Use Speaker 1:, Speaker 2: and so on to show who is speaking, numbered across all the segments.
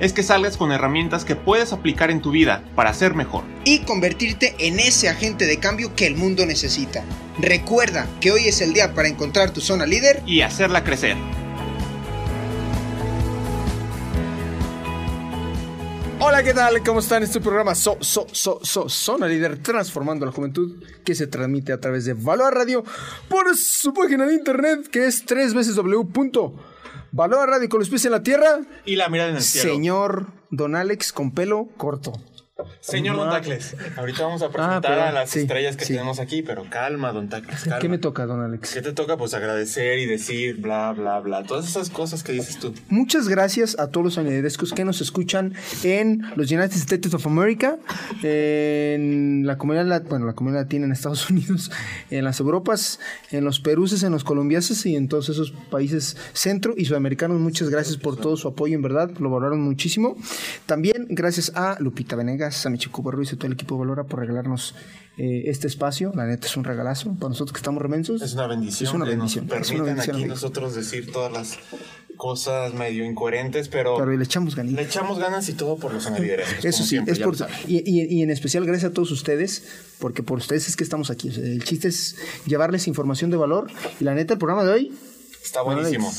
Speaker 1: es que salgas con herramientas que puedes aplicar en tu vida para ser mejor.
Speaker 2: Y convertirte en ese agente de cambio que el mundo necesita. Recuerda que hoy es el día para encontrar tu zona líder.
Speaker 1: Y hacerla crecer.
Speaker 3: Hola, ¿qué tal? ¿Cómo están? Este programa So, So, So, So, Zona Líder Transformando la Juventud que se transmite a través de Valor Radio por su página de internet que es tres veces Valor Radio con los pies en la tierra.
Speaker 1: Y la mirada en el cielo.
Speaker 3: Señor Don Alex con pelo corto.
Speaker 1: Señor Don Tacles, ahorita vamos a presentar
Speaker 3: Ah, perdón,
Speaker 1: a las
Speaker 3: sí,
Speaker 1: estrellas que
Speaker 3: sí.
Speaker 1: tenemos aquí, pero calma, Don Tacles, calma.
Speaker 3: ¿Qué me toca, Don Alex?
Speaker 1: ¿Qué te toca? Pues agradecer y decir bla, bla, bla. Todas esas cosas que dices tú.
Speaker 3: Muchas gracias a todos los soniderescos que nos escuchan en los United States of America, en la comunidad, bueno, la comunidad latina en Estados Unidos, en las Europas, en los peruses, en los colombiases y en todos esos países centro y sudamericanos. Muchas gracias por todo su apoyo, en verdad, lo valoraron muchísimo. También gracias a Lupita Venegas, a Michicuba Ruiz y todo el equipo de Valora por regalarnos eh, este espacio. La neta es un regalazo para nosotros que estamos remensos.
Speaker 1: Es una bendición.
Speaker 3: Es una
Speaker 1: nos
Speaker 3: bendición. es una bendición,
Speaker 1: aquí nosotros decir todas las cosas medio incoherentes, pero,
Speaker 3: Pero le echamos ganitas.
Speaker 1: le echamos ganas y todo por los liderazgos.
Speaker 3: Eso
Speaker 1: como
Speaker 3: sí,
Speaker 1: siempre,
Speaker 3: es por, y, y- y en especial gracias a todos ustedes, porque por ustedes es que estamos aquí. O sea, el chiste es llevarles información de valor. Y la neta, el programa de hoy,
Speaker 1: Está buenísimo.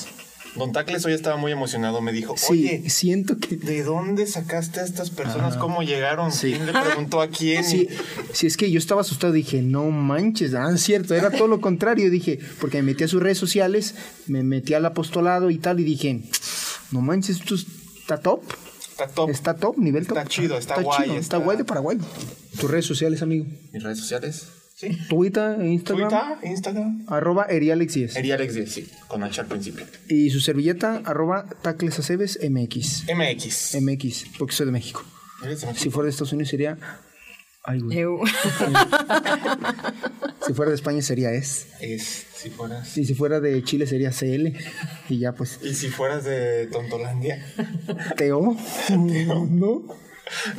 Speaker 1: Don Tacles hoy estaba muy emocionado. Me dijo,
Speaker 3: sí,
Speaker 1: oye,
Speaker 3: siento que...
Speaker 1: ¿de dónde sacaste a estas personas? ¿Cómo llegaron?
Speaker 3: Sí.
Speaker 1: ¿Quién le preguntó a quién?
Speaker 3: Sí, sí, es que yo estaba asustado, dije, no manches, ah, es cierto, era todo lo contrario, dije, porque me metí a sus redes sociales, me metí al apostolado y tal, y dije, no manches, esto está top,
Speaker 1: Está top.
Speaker 3: está top, nivel top.
Speaker 1: Está chido, está guay,
Speaker 3: chido, está
Speaker 1: está-
Speaker 3: guay de Paraguay. Tus redes sociales, amigo.
Speaker 1: ¿Mis redes sociales? Sí.
Speaker 3: Twitter, Instagram,
Speaker 1: Twitter, Instagram.
Speaker 3: arroba erialex10.
Speaker 1: Eri Alex 10, sí, con H al principio.
Speaker 3: Y su servilleta, arroba taclesaceves MX.
Speaker 1: MX.
Speaker 3: MX, porque soy de México.
Speaker 1: ¿Eres de México?
Speaker 3: Si fuera de Estados Unidos sería. Ay, güey.
Speaker 4: Eu.
Speaker 3: Si fuera de España sería S.
Speaker 1: Es, si fueras.
Speaker 3: Y si fuera de Chile sería CL. Y ya pues.
Speaker 1: Y si fueras de Tontolandia.
Speaker 3: Teo. ¿No?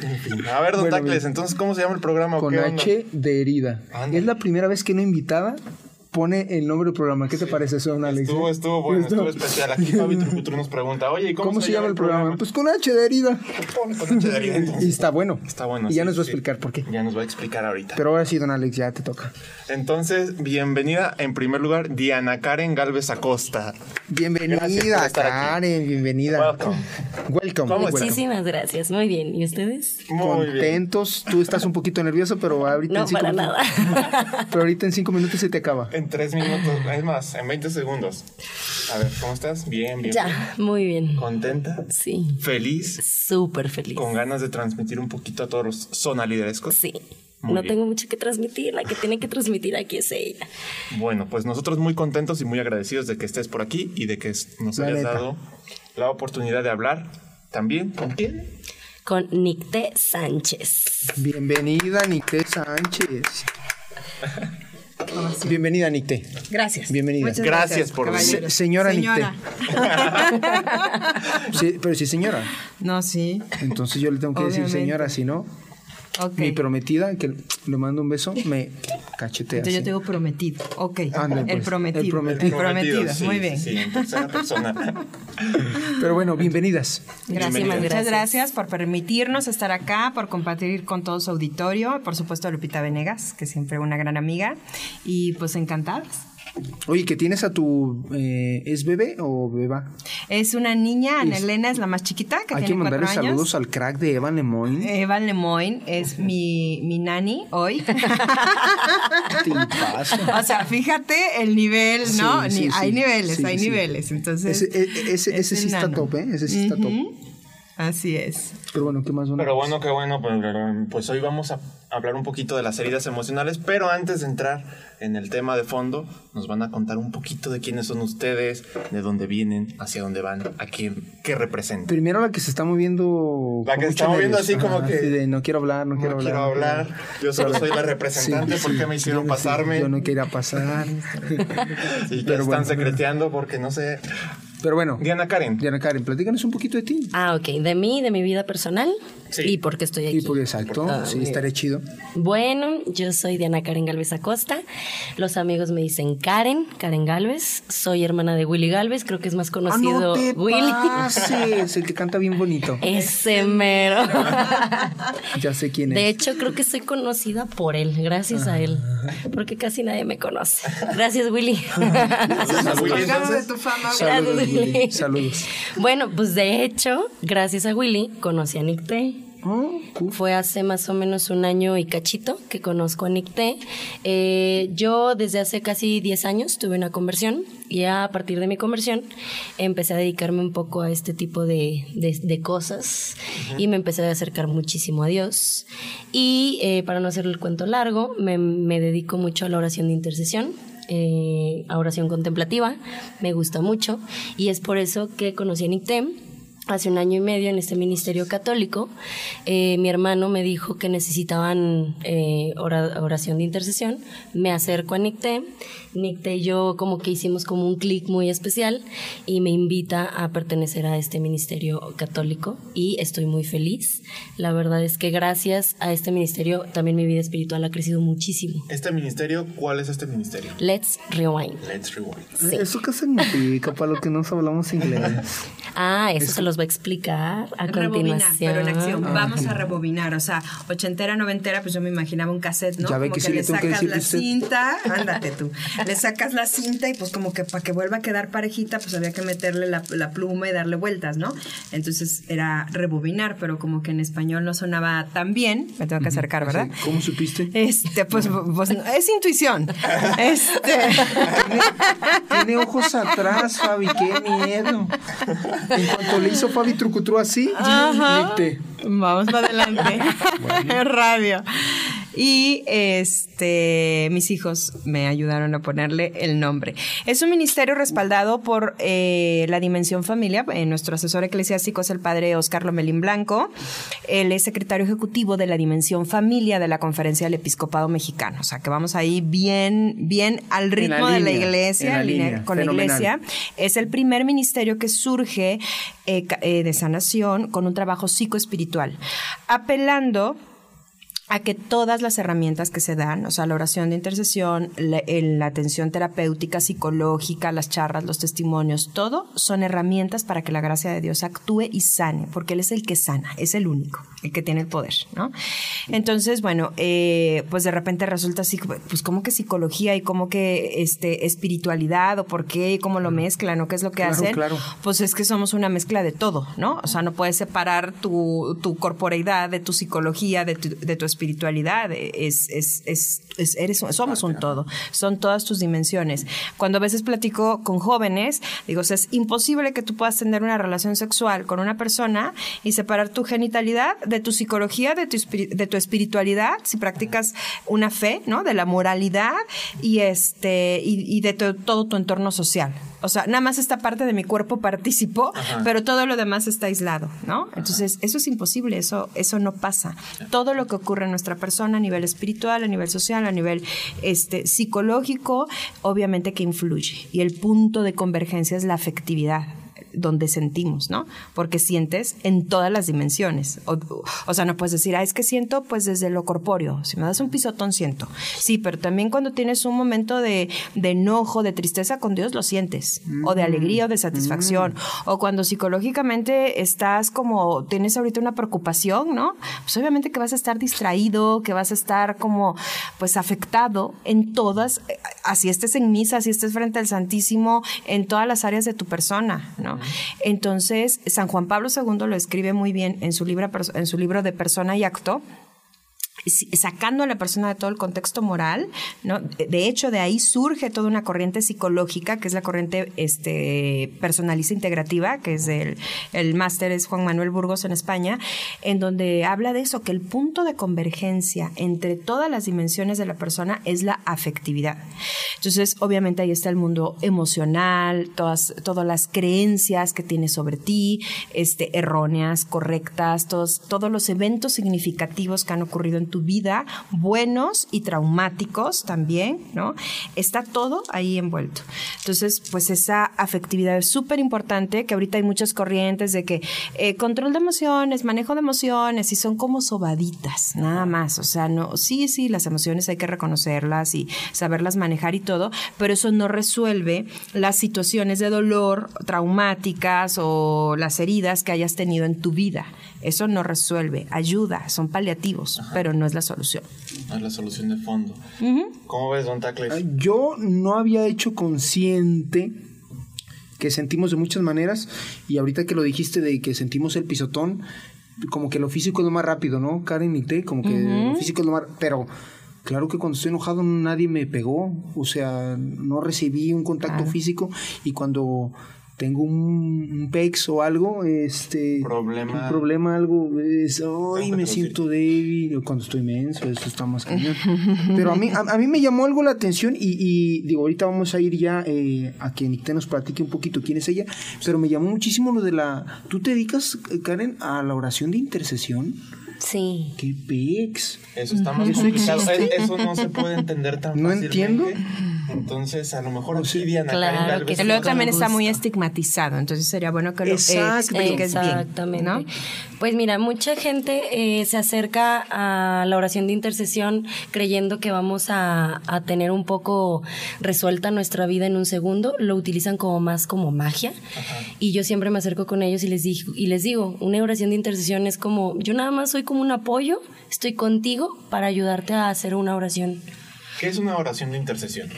Speaker 1: En fin. A ver, Don
Speaker 3: Bueno,
Speaker 1: Tacles, entonces, ¿cómo se llama el programa?
Speaker 3: Con
Speaker 1: onda?
Speaker 3: H de herida. Es la primera vez que una invitada pone el nombre del programa. ¿Qué te parece eso, don Alex?
Speaker 1: Estuvo,
Speaker 3: eh?
Speaker 1: estuvo bueno,
Speaker 3: Estuvo-
Speaker 1: estuvo especial. Aquí Fabi Trucutru nos pregunta, oye, ¿y cómo,
Speaker 3: ¿Cómo, se llama el programa? Pues con H de herida.
Speaker 1: Con H de herida, entonces.
Speaker 3: Y está bueno.
Speaker 1: Está bueno.
Speaker 3: Y ya
Speaker 1: sí,
Speaker 3: nos va a
Speaker 1: sí.
Speaker 3: explicar por qué.
Speaker 1: Ya nos va a explicar ahorita.
Speaker 3: Pero ahora sí, don Alex, ya te toca.
Speaker 1: Entonces, bienvenida en primer lugar, Diana Karen Galvez Acosta.
Speaker 3: Bienvenida. Karen, bienvenida.
Speaker 1: Welcome.
Speaker 3: Welcome.
Speaker 1: ¿Cómo
Speaker 3: welcome.
Speaker 4: Muchísimas gracias, muy bien. ¿Y ustedes?
Speaker 1: Muy bien.
Speaker 3: Contentos. Tú estás un poquito nervioso, pero ahorita
Speaker 4: No,
Speaker 3: en cinco
Speaker 4: para
Speaker 3: minutos-
Speaker 4: nada.
Speaker 3: Pero ahorita en cinco minutos se te acaba.
Speaker 1: En tres minutos, es más, en 20 segundos. A ver, ¿cómo estás? Bien, bien.
Speaker 4: Ya, muy bien.
Speaker 1: ¿Contenta?
Speaker 4: Sí,
Speaker 1: ¿Feliz?
Speaker 4: súper feliz.
Speaker 1: ¿Con ganas de transmitir un poquito a todos los zona liderescos?
Speaker 4: Sí.
Speaker 1: Muy
Speaker 4: no
Speaker 1: bien.
Speaker 4: tengo mucho que transmitir, la que tiene que transmitir aquí es ella.
Speaker 1: Bueno, pues nosotros muy contentos y muy agradecidos de que estés por aquí y de que nos
Speaker 3: La
Speaker 1: hayas
Speaker 3: neta.
Speaker 1: dado la oportunidad de hablar también con quién.
Speaker 4: Con Nicté Sánchez.
Speaker 3: Bienvenida, Nicté Sánchez. Bienvenida, Nicté.
Speaker 5: Gracias.
Speaker 3: Bienvenida.
Speaker 5: Muchas
Speaker 1: Gracias por venir.
Speaker 3: Se- señora
Speaker 5: Señora.
Speaker 3: Sí, pero sí, señora.
Speaker 5: No, sí.
Speaker 3: Entonces yo le tengo que decir señora, si no,
Speaker 5: Ok.
Speaker 3: mi prometida, que le mando un beso, me cachetea.
Speaker 5: Entonces yo
Speaker 3: así.
Speaker 5: tengo prometido. Ok.
Speaker 3: Ándale,
Speaker 5: el
Speaker 3: pues.
Speaker 5: prometido.
Speaker 3: El prometido.
Speaker 5: prometida.
Speaker 1: sí,
Speaker 5: Muy bien.
Speaker 1: Sí, en tercera persona.
Speaker 3: Pero bueno, bienvenidas.
Speaker 1: Bienvenida.
Speaker 4: Muchísimas
Speaker 5: Muchas
Speaker 4: gracias.
Speaker 5: gracias por permitirnos estar acá, por compartir con todo su auditorio. Por supuesto, a Lupita Venegas, que siempre una gran amiga. Y pues encantadas.
Speaker 3: Oye, que tienes a tu... eh, ¿Es bebé o beba?
Speaker 5: Es una niña, Ana Elena es la más chiquita, que
Speaker 3: Hay que
Speaker 5: tiene
Speaker 3: mandarle
Speaker 5: años.
Speaker 3: saludos al crack de Evan Lemoyne.
Speaker 5: Evan Lemoyne es mi, mi nani hoy. O sea, fíjate el nivel, ¿no?
Speaker 3: Sí, sí,
Speaker 5: Ni- hay
Speaker 3: sí.
Speaker 5: niveles, hay niveles. Entonces,
Speaker 3: Ese, e- ese,
Speaker 5: es
Speaker 3: ese sí está top, ¿eh? Ese sí está top.
Speaker 5: Así es.
Speaker 3: Pero bueno, ¿qué más?
Speaker 1: Pero bueno, qué bueno, pues, pues hoy vamos a hablar un poquito de las heridas emocionales, pero antes de entrar en el tema de fondo, nos van a contar un poquito de quiénes son ustedes, de dónde vienen, hacia dónde van, a quién, qué representan.
Speaker 3: Primero la que se está moviendo.
Speaker 1: La que se está moviendo así como que-
Speaker 3: así de, no quiero hablar, no,
Speaker 1: No
Speaker 3: quiero
Speaker 1: quiero
Speaker 3: hablar.
Speaker 1: hablar, yo solo soy la representante,
Speaker 3: Sí,
Speaker 1: ¿por
Speaker 3: sí,
Speaker 1: qué me hicieron
Speaker 3: yo no sé,
Speaker 1: pasarme?
Speaker 3: Yo no quería pasar.
Speaker 1: Y ya
Speaker 3: Pero
Speaker 1: están
Speaker 3: bueno.
Speaker 1: secreteando porque no sé.
Speaker 3: Pero bueno,
Speaker 1: Diana Karen.
Speaker 3: Diana Karen, platícanos un poquito de ti.
Speaker 4: Ah, ok. De mí, de mi vida personal.
Speaker 1: Sí.
Speaker 4: Y por qué estoy aquí.
Speaker 3: Y por exacto,
Speaker 4: Ah,
Speaker 3: sí,
Speaker 4: muy
Speaker 3: estaría chido.
Speaker 4: Bueno, yo soy Diana Karen Galvez Acosta. Los amigos me dicen Karen, Karen Galvez. Soy hermana de Willy Galvez, creo que es más
Speaker 3: Ah,
Speaker 4: conocido
Speaker 3: no te
Speaker 4: Willy.
Speaker 3: pases, el que canta bien bonito.
Speaker 4: Ese mero.
Speaker 3: Ya sé quién es.
Speaker 4: De hecho, creo que soy conocida por él, gracias a él. Porque casi nadie me conoce. Gracias, Willy.
Speaker 1: Entonces, Willy, entonces,
Speaker 5: tu fama.
Speaker 3: Saludos,
Speaker 4: Gracias,
Speaker 3: Willy.
Speaker 4: Willy.
Speaker 3: Saludos.
Speaker 4: Bueno, pues de hecho, gracias a Willy, conocí a Nick T.
Speaker 3: Oh, cool.
Speaker 4: Fue hace más o menos un año y cachito que conozco a Nick T. Eh, yo desde hace casi 10 años tuve una conversión y a partir de mi conversión empecé a dedicarme un poco a este tipo de, de- de cosas y me empecé a acercar muchísimo a Dios. Y eh, para no hacer el cuento largo, me, me dedico mucho a la oración de intercesión. eh, a oración contemplativa, me gusta mucho y es por eso que conocí a Nick T hace un año y medio en este ministerio católico, eh, mi hermano me dijo que necesitaban eh, ora- oración de intercesión. Me acerco a Nicté. Nicté y yo como que hicimos como un clic muy especial y me invita a pertenecer a este ministerio católico y estoy muy feliz. La verdad es que gracias a este ministerio también mi vida espiritual ha crecido muchísimo.
Speaker 1: Este ministerio, ¿cuál es este ministerio?
Speaker 4: Let's rewind.
Speaker 1: Let's Rewind.
Speaker 4: Sí.
Speaker 3: ¿Eso qué significa para los que no hablamos inglés?
Speaker 4: Ah, eso se los va a explicar a
Speaker 5: Rebobinar,
Speaker 4: continuación.
Speaker 5: pero en acción. Vamos a rebobinar. O sea, ochentera, noventera, pues yo me imaginaba un cassette, ¿no?
Speaker 3: Ya ve
Speaker 5: como
Speaker 3: que sí le que
Speaker 5: sacas
Speaker 3: decir
Speaker 5: la
Speaker 3: usted-
Speaker 5: cinta, ándate tú. Le sacas la cinta y pues como que para que vuelva a quedar parejita, pues había que meterle la, la pluma y darle vueltas, ¿no? Entonces era rebobinar, pero como que en español no sonaba tan bien. Me tengo que acercar, ¿verdad?
Speaker 3: ¿Cómo supiste?
Speaker 5: Este, pues, pues, es intuición. Este.
Speaker 3: Tiene ojos atrás, Fabi, qué miedo. En cuanto le hizo Fabi trucutru así, Nicté.
Speaker 5: Vamos para adelante. Radio. Y este, mis hijos me ayudaron a ponerle el nombre. Es un ministerio respaldado por eh, la Dimensión Familia. Eh, nuestro asesor eclesiástico es el padre Oscar Lomelín Blanco. Él es secretario ejecutivo de la Dimensión Familia de la Conferencia del Episcopado Mexicano. O sea que vamos ahí bien, bien al
Speaker 3: la
Speaker 5: ritmo de la iglesia,
Speaker 3: la
Speaker 5: línea con
Speaker 3: fenomenal.
Speaker 5: la iglesia. Es el primer ministerio que surge eh, eh, de sanación con un trabajo psicoespiritual, apelando a que todas las herramientas que se dan, o sea, la oración de intercesión, la, la atención terapéutica, psicológica, las charlas, los testimonios, todo son herramientas para que la gracia de Dios actúe y sane, porque Él es el que sana, es el único, el que tiene el poder, ¿no? Entonces, bueno, eh, pues de repente resulta así, pues como que psicología y como que este, espiritualidad o por qué y cómo lo mezclan o qué es lo que
Speaker 3: Claro,
Speaker 5: hacen,
Speaker 3: claro.
Speaker 5: pues es que somos una mezcla de todo, ¿no? O sea, no puedes separar tu, tu corporeidad de tu psicología, de tu, de tu espiritualidad. Es, es, es, es- eres, somos un todo. Son todas tus dimensiones. Cuando a veces platico con jóvenes, digo, o sea, es imposible que tú puedas tener una relación sexual con una persona y separar tu genitalidad de tu psicología, de tu, de tu espiritualidad, si practicas una fe, ¿no? De la moralidad y, este, y, y de to- todo tu entorno social. O sea, nada más esta parte de mi cuerpo participó, pero todo lo demás está aislado, ¿no? Entonces, eso es imposible, eso, eso no pasa. Todo lo que ocurre en nuestra persona a nivel espiritual, a nivel social, a nivel este, psicológico, obviamente que influye. Y el punto de convergencia es la afectividad donde sentimos, ¿no? Porque sientes en todas las dimensiones. O, o sea, no puedes decir, ah, es que siento pues desde lo corpóreo. Si me das un pisotón, siento. Sí, pero también cuando tienes un momento de, de enojo, de tristeza con Dios, lo sientes. O de alegría o de satisfacción. O cuando psicológicamente estás como, tienes ahorita una preocupación, ¿no? Pues obviamente que vas a estar distraído, que vas a estar como, pues afectado en todas, eh, así estés en misa, así estés frente al Santísimo, en todas las áreas de tu persona, ¿no? Entonces, San Juan Pablo II lo escribe muy bien en su libro, en su libro de Persona y Acto, sacando a la persona de todo el contexto moral, ¿no? De hecho, de ahí surge toda una corriente psicológica, que es la corriente este, personalista integrativa, que es el, el máster es Juan Manuel Burgos en España, en donde habla de eso, que el punto de convergencia entre todas las dimensiones de la persona es la afectividad. Entonces, obviamente ahí está el mundo emocional, todas, todas las creencias que tienes sobre ti, este, erróneas, correctas, todos, todos los eventos significativos que han ocurrido en tu vida, buenos y traumáticos también, ¿no? Está todo ahí envuelto. Entonces, pues esa afectividad es súper importante, que ahorita hay muchas corrientes de que eh, control de emociones, manejo de emociones, y son como sobaditas, nada más. O sea, no, sí, sí, las emociones hay que reconocerlas y saberlas manejar y todo, pero eso no resuelve las situaciones de dolor traumáticas o las heridas que hayas tenido en tu vida. Eso no resuelve, ayuda, son paliativos, pero no es la solución.
Speaker 1: No es la solución de fondo. ¿Cómo ves, Don Tacles?
Speaker 3: Yo no había hecho consciente que sentimos de muchas maneras y ahorita que lo dijiste de que sentimos el pisotón, como que lo físico es lo más rápido, ¿no? Karen y te, como que lo físico es lo más... Pero claro que cuando estoy enojado nadie me pegó, o sea, no recibí un contacto físico y cuando tengo un, un pex o algo, este...
Speaker 1: Problema.
Speaker 3: Un problema, algo, es, ay, me siento débil, cuando estoy menso, eso está más cañón. Pero a mí, a, a mí me llamó algo la atención y, y, digo, ahorita vamos a ir ya eh, a que Nicté nos platique un poquito quién es ella, pero me llamó muchísimo lo de la... ¿Tú te dedicas, Karen, a la oración de intercesión?
Speaker 4: Sí.
Speaker 3: ¡Qué pex!
Speaker 1: Eso está más
Speaker 3: ¿Eso
Speaker 1: complicado.
Speaker 3: existe?
Speaker 1: Es- Eso no se puede entender tan
Speaker 3: No
Speaker 1: fácilmente.
Speaker 3: entiendo.
Speaker 1: Entonces, a lo mejor Diana
Speaker 4: claro.
Speaker 5: Y luego también está muy estigmatizado, entonces sería bueno que lo
Speaker 3: Exacto.
Speaker 5: expliques bien,
Speaker 4: Exactamente.
Speaker 5: ¿no?
Speaker 4: Pues mira, mucha gente eh, se acerca a la oración de intercesión creyendo que vamos a, a tener un poco resuelta nuestra vida en un segundo. Lo utilizan como más como magia. Y yo siempre me acerco con ellos y les, digo, y les digo, una oración de intercesión es como, yo nada más soy como un apoyo, estoy contigo para ayudarte a hacer una oración.
Speaker 1: ¿Qué es una oración de intercesión?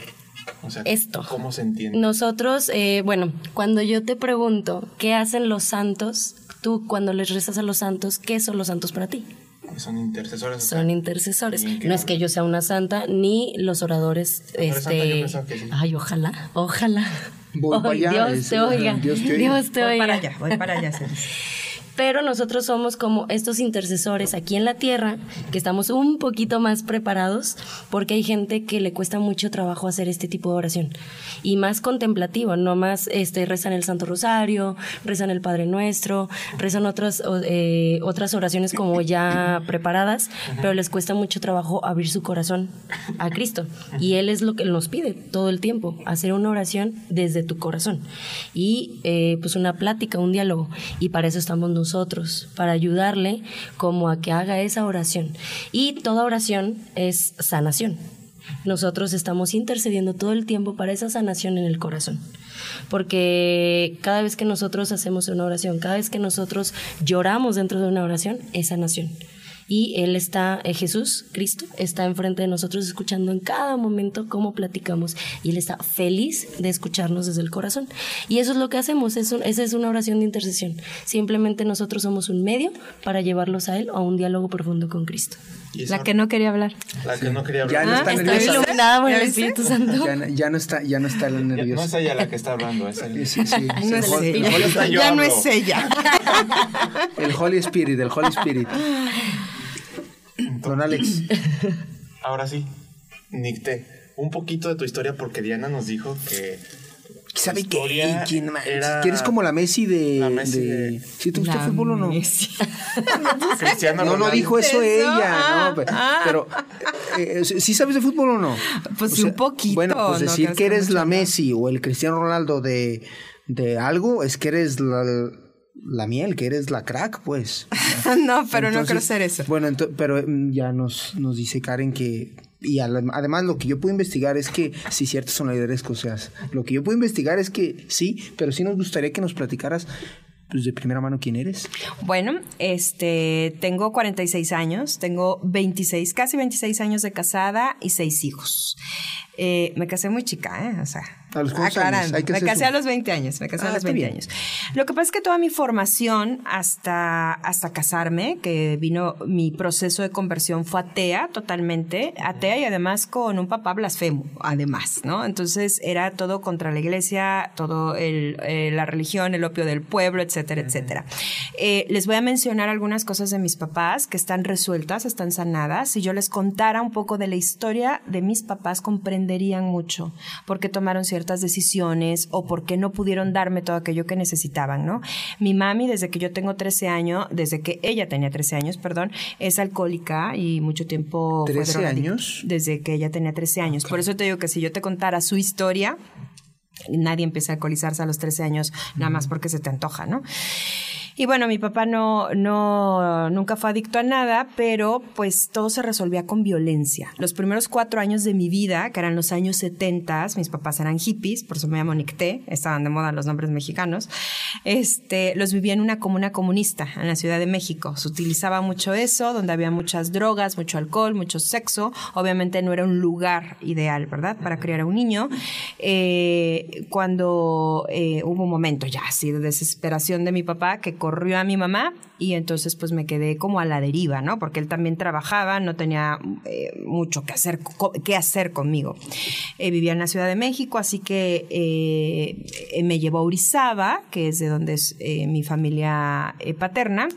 Speaker 1: O sea,
Speaker 4: Esto.
Speaker 1: ¿cómo se entiende?
Speaker 4: Nosotros, eh, bueno, cuando yo te pregunto qué hacen los santos, tú cuando les rezas a los santos, ¿qué son los santos para ti?
Speaker 1: Son intercesores. o sea,
Speaker 4: Son intercesores.
Speaker 1: ¿Y en qué
Speaker 4: No es que yo sea una santa, ni los oradores. Este,
Speaker 1: pensaba que sí.
Speaker 4: ay, ojalá, ojalá.
Speaker 3: Voy
Speaker 4: Ay,
Speaker 3: para allá,
Speaker 4: Dios
Speaker 3: es-
Speaker 4: te oiga.
Speaker 3: Dios te oiga.
Speaker 4: Dios te
Speaker 5: Voy
Speaker 4: oiga.
Speaker 5: para allá, voy para allá.
Speaker 4: Pero nosotros somos como estos intercesores aquí en la tierra, que estamos un poquito más preparados, porque hay gente que le cuesta mucho trabajo hacer este tipo de oración. Y más contemplativo, no más este, rezan el Santo Rosario, rezan el Padre Nuestro, rezan otras, eh, otras oraciones como ya preparadas, pero les cuesta mucho trabajo abrir su corazón a Cristo. Y Él es lo que nos pide todo el tiempo, hacer una oración desde tu corazón. Y eh, pues una plática, un diálogo. Y para eso estamos nosotros, para ayudarle como a que haga esa oración. Y toda oración es sanación. Nosotros estamos intercediendo todo el tiempo para esa sanación en el corazón. Porque cada vez que nosotros hacemos una oración, cada vez que nosotros lloramos dentro de una oración, es sanación. Y Él está, eh, Jesús, Cristo, está enfrente de nosotros escuchando en cada momento cómo platicamos. Y Él está feliz de escucharnos desde el corazón. Y eso es lo que hacemos, es un- esa es una oración de intercesión. Simplemente nosotros somos un medio para llevarlos a Él a un diálogo profundo con Cristo.
Speaker 5: La que no quería hablar.
Speaker 1: la que no quería
Speaker 3: Ya
Speaker 1: hablar.
Speaker 3: no
Speaker 5: Ah,
Speaker 3: está nerviosa.
Speaker 4: iluminada por
Speaker 5: ¿Ya
Speaker 4: el? Espíritu Santo.
Speaker 3: Ya, no- ya no está, ya no está la
Speaker 1: Ya, No es
Speaker 3: nerviosa.
Speaker 1: ella la que está hablando, es el...
Speaker 3: Sí, sí,
Speaker 5: No
Speaker 3: sí.
Speaker 5: es
Speaker 3: El Holy-
Speaker 5: Ya no es ella.
Speaker 3: El Holy Spirit, el Holy Spirit. Don Alex,
Speaker 1: Ahora sí, Nicté, un poquito de tu historia porque Diana nos dijo que...
Speaker 3: ¿sabe qué?
Speaker 1: historia
Speaker 3: ¿Quién más?
Speaker 1: era-
Speaker 3: ¿Quieres como la Messi de...
Speaker 1: La Messi
Speaker 3: de-
Speaker 1: de-
Speaker 3: ¿Sí te gusta el
Speaker 5: La
Speaker 3: fútbol o no?
Speaker 5: Messi.
Speaker 1: Cristiano
Speaker 3: No, no dijo eso,
Speaker 5: Eso,
Speaker 3: ella,
Speaker 5: ah,
Speaker 3: no,
Speaker 5: ah.
Speaker 3: pero eh, ¿sí sabes de fútbol o no?
Speaker 5: Pues sí, un poquito,
Speaker 3: Bueno, pues
Speaker 5: no
Speaker 3: decir que eres la. Messi o el Cristiano Ronaldo de, de algo es que eres la, la miel, que eres la crack, pues.
Speaker 5: no, pero no quiero ser eso.
Speaker 3: Bueno, pero mm, ya nos, nos dice Karen que. Y además, lo que yo puedo investigar es que sí, ciertas son las líderes escoceas. Lo que yo puedo investigar es que sí, pero sí nos gustaría que nos platicaras pues, de primera mano quién eres.
Speaker 5: Bueno, este, tengo 46 años, tengo 26, casi 26 años de casada y seis hijos. Eh, me casé muy chica, ¿eh? O sea,
Speaker 3: ¿A los
Speaker 5: aclarando.
Speaker 3: años?
Speaker 5: Me casé a los 20 años, me casé
Speaker 3: Ah,
Speaker 5: a los
Speaker 3: está
Speaker 5: 20
Speaker 3: bien.
Speaker 5: años. Lo que pasa es que toda mi formación hasta, hasta casarme, que vino mi proceso de conversión fue atea totalmente, atea y además con un papá blasfemo, además, ¿no? Entonces era todo contra la iglesia, todo el, eh, la religión, el opio del pueblo, etcétera, etcétera. Eh, les voy a mencionar algunas cosas de mis papás que están resueltas, están sanadas. Si yo les contara un poco de la historia de mis papás, comprenderían mucho por qué tomaron ciertas decisiones o por qué no pudieron darme todo aquello que necesitaban, ¿no? Mi mami, desde que yo tengo 13 años, desde que ella tenía 13 años, perdón, es alcohólica y mucho tiempo fue
Speaker 3: 13
Speaker 5: drogadicta.
Speaker 3: años.
Speaker 5: Desde que ella tenía 13 años. Por eso te digo que si yo te contara su historia, nadie empieza a alcoholizarse a los 13 años nada más porque se te antoja, ¿no? Y bueno, mi papá no, no, nunca fue adicto a nada, pero pues todo se resolvía con violencia. Los primeros cuatro años de mi vida, que eran los años 70, mis papás eran hippies, por eso me llamo Nicté, estaban de moda los nombres mexicanos, este, los vivía en una comuna comunista en la Ciudad de México. Se utilizaba mucho eso, donde había muchas drogas, mucho alcohol, mucho sexo. Obviamente no era un lugar ideal, ¿verdad?, para criar a un niño. Eh, cuando eh, hubo un momento ya así de desesperación de mi papá que corrió a mi mamá y entonces pues me quedé como a la deriva, ¿no? Porque él también trabajaba, no tenía eh, mucho que hacer, que hacer conmigo. Eh, vivía en la Ciudad de México, así que eh, me llevó a Orizaba, que es de donde es mi familia paterna.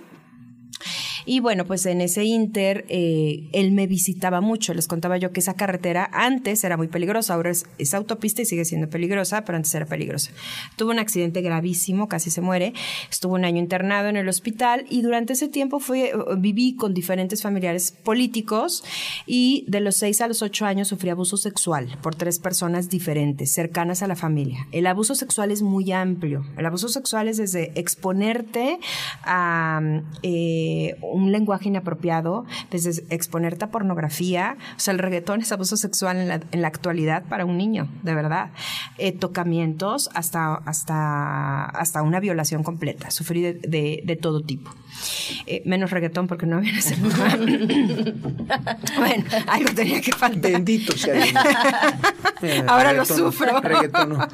Speaker 5: Y bueno, pues en ese inter, eh, él me visitaba mucho. Les contaba yo que esa carretera antes era muy peligrosa, ahora es, autopista y sigue siendo peligrosa, pero antes era peligrosa. Tuvo un accidente gravísimo, casi se muere. Estuvo un año internado en el hospital y durante ese tiempo fue, eh, viví con diferentes familiares políticos y de los 6 a los 8 años sufrí abuso sexual por tres personas diferentes, cercanas a la familia. El abuso sexual es muy amplio. El abuso sexual es desde exponerte a eh, un lenguaje inapropiado, desde exponerte a pornografía. O sea, el reggaetón es abuso sexual en la, en la actualidad para un niño, de verdad. Eh, tocamientos hasta, hasta, hasta una violación completa. Sufrí de, de- de todo tipo. Eh, menos reggaetón porque no ese lugar. bueno, algo tenía que faltar.
Speaker 3: Bendito sea Dios.
Speaker 5: Ahora lo sufro.
Speaker 3: no.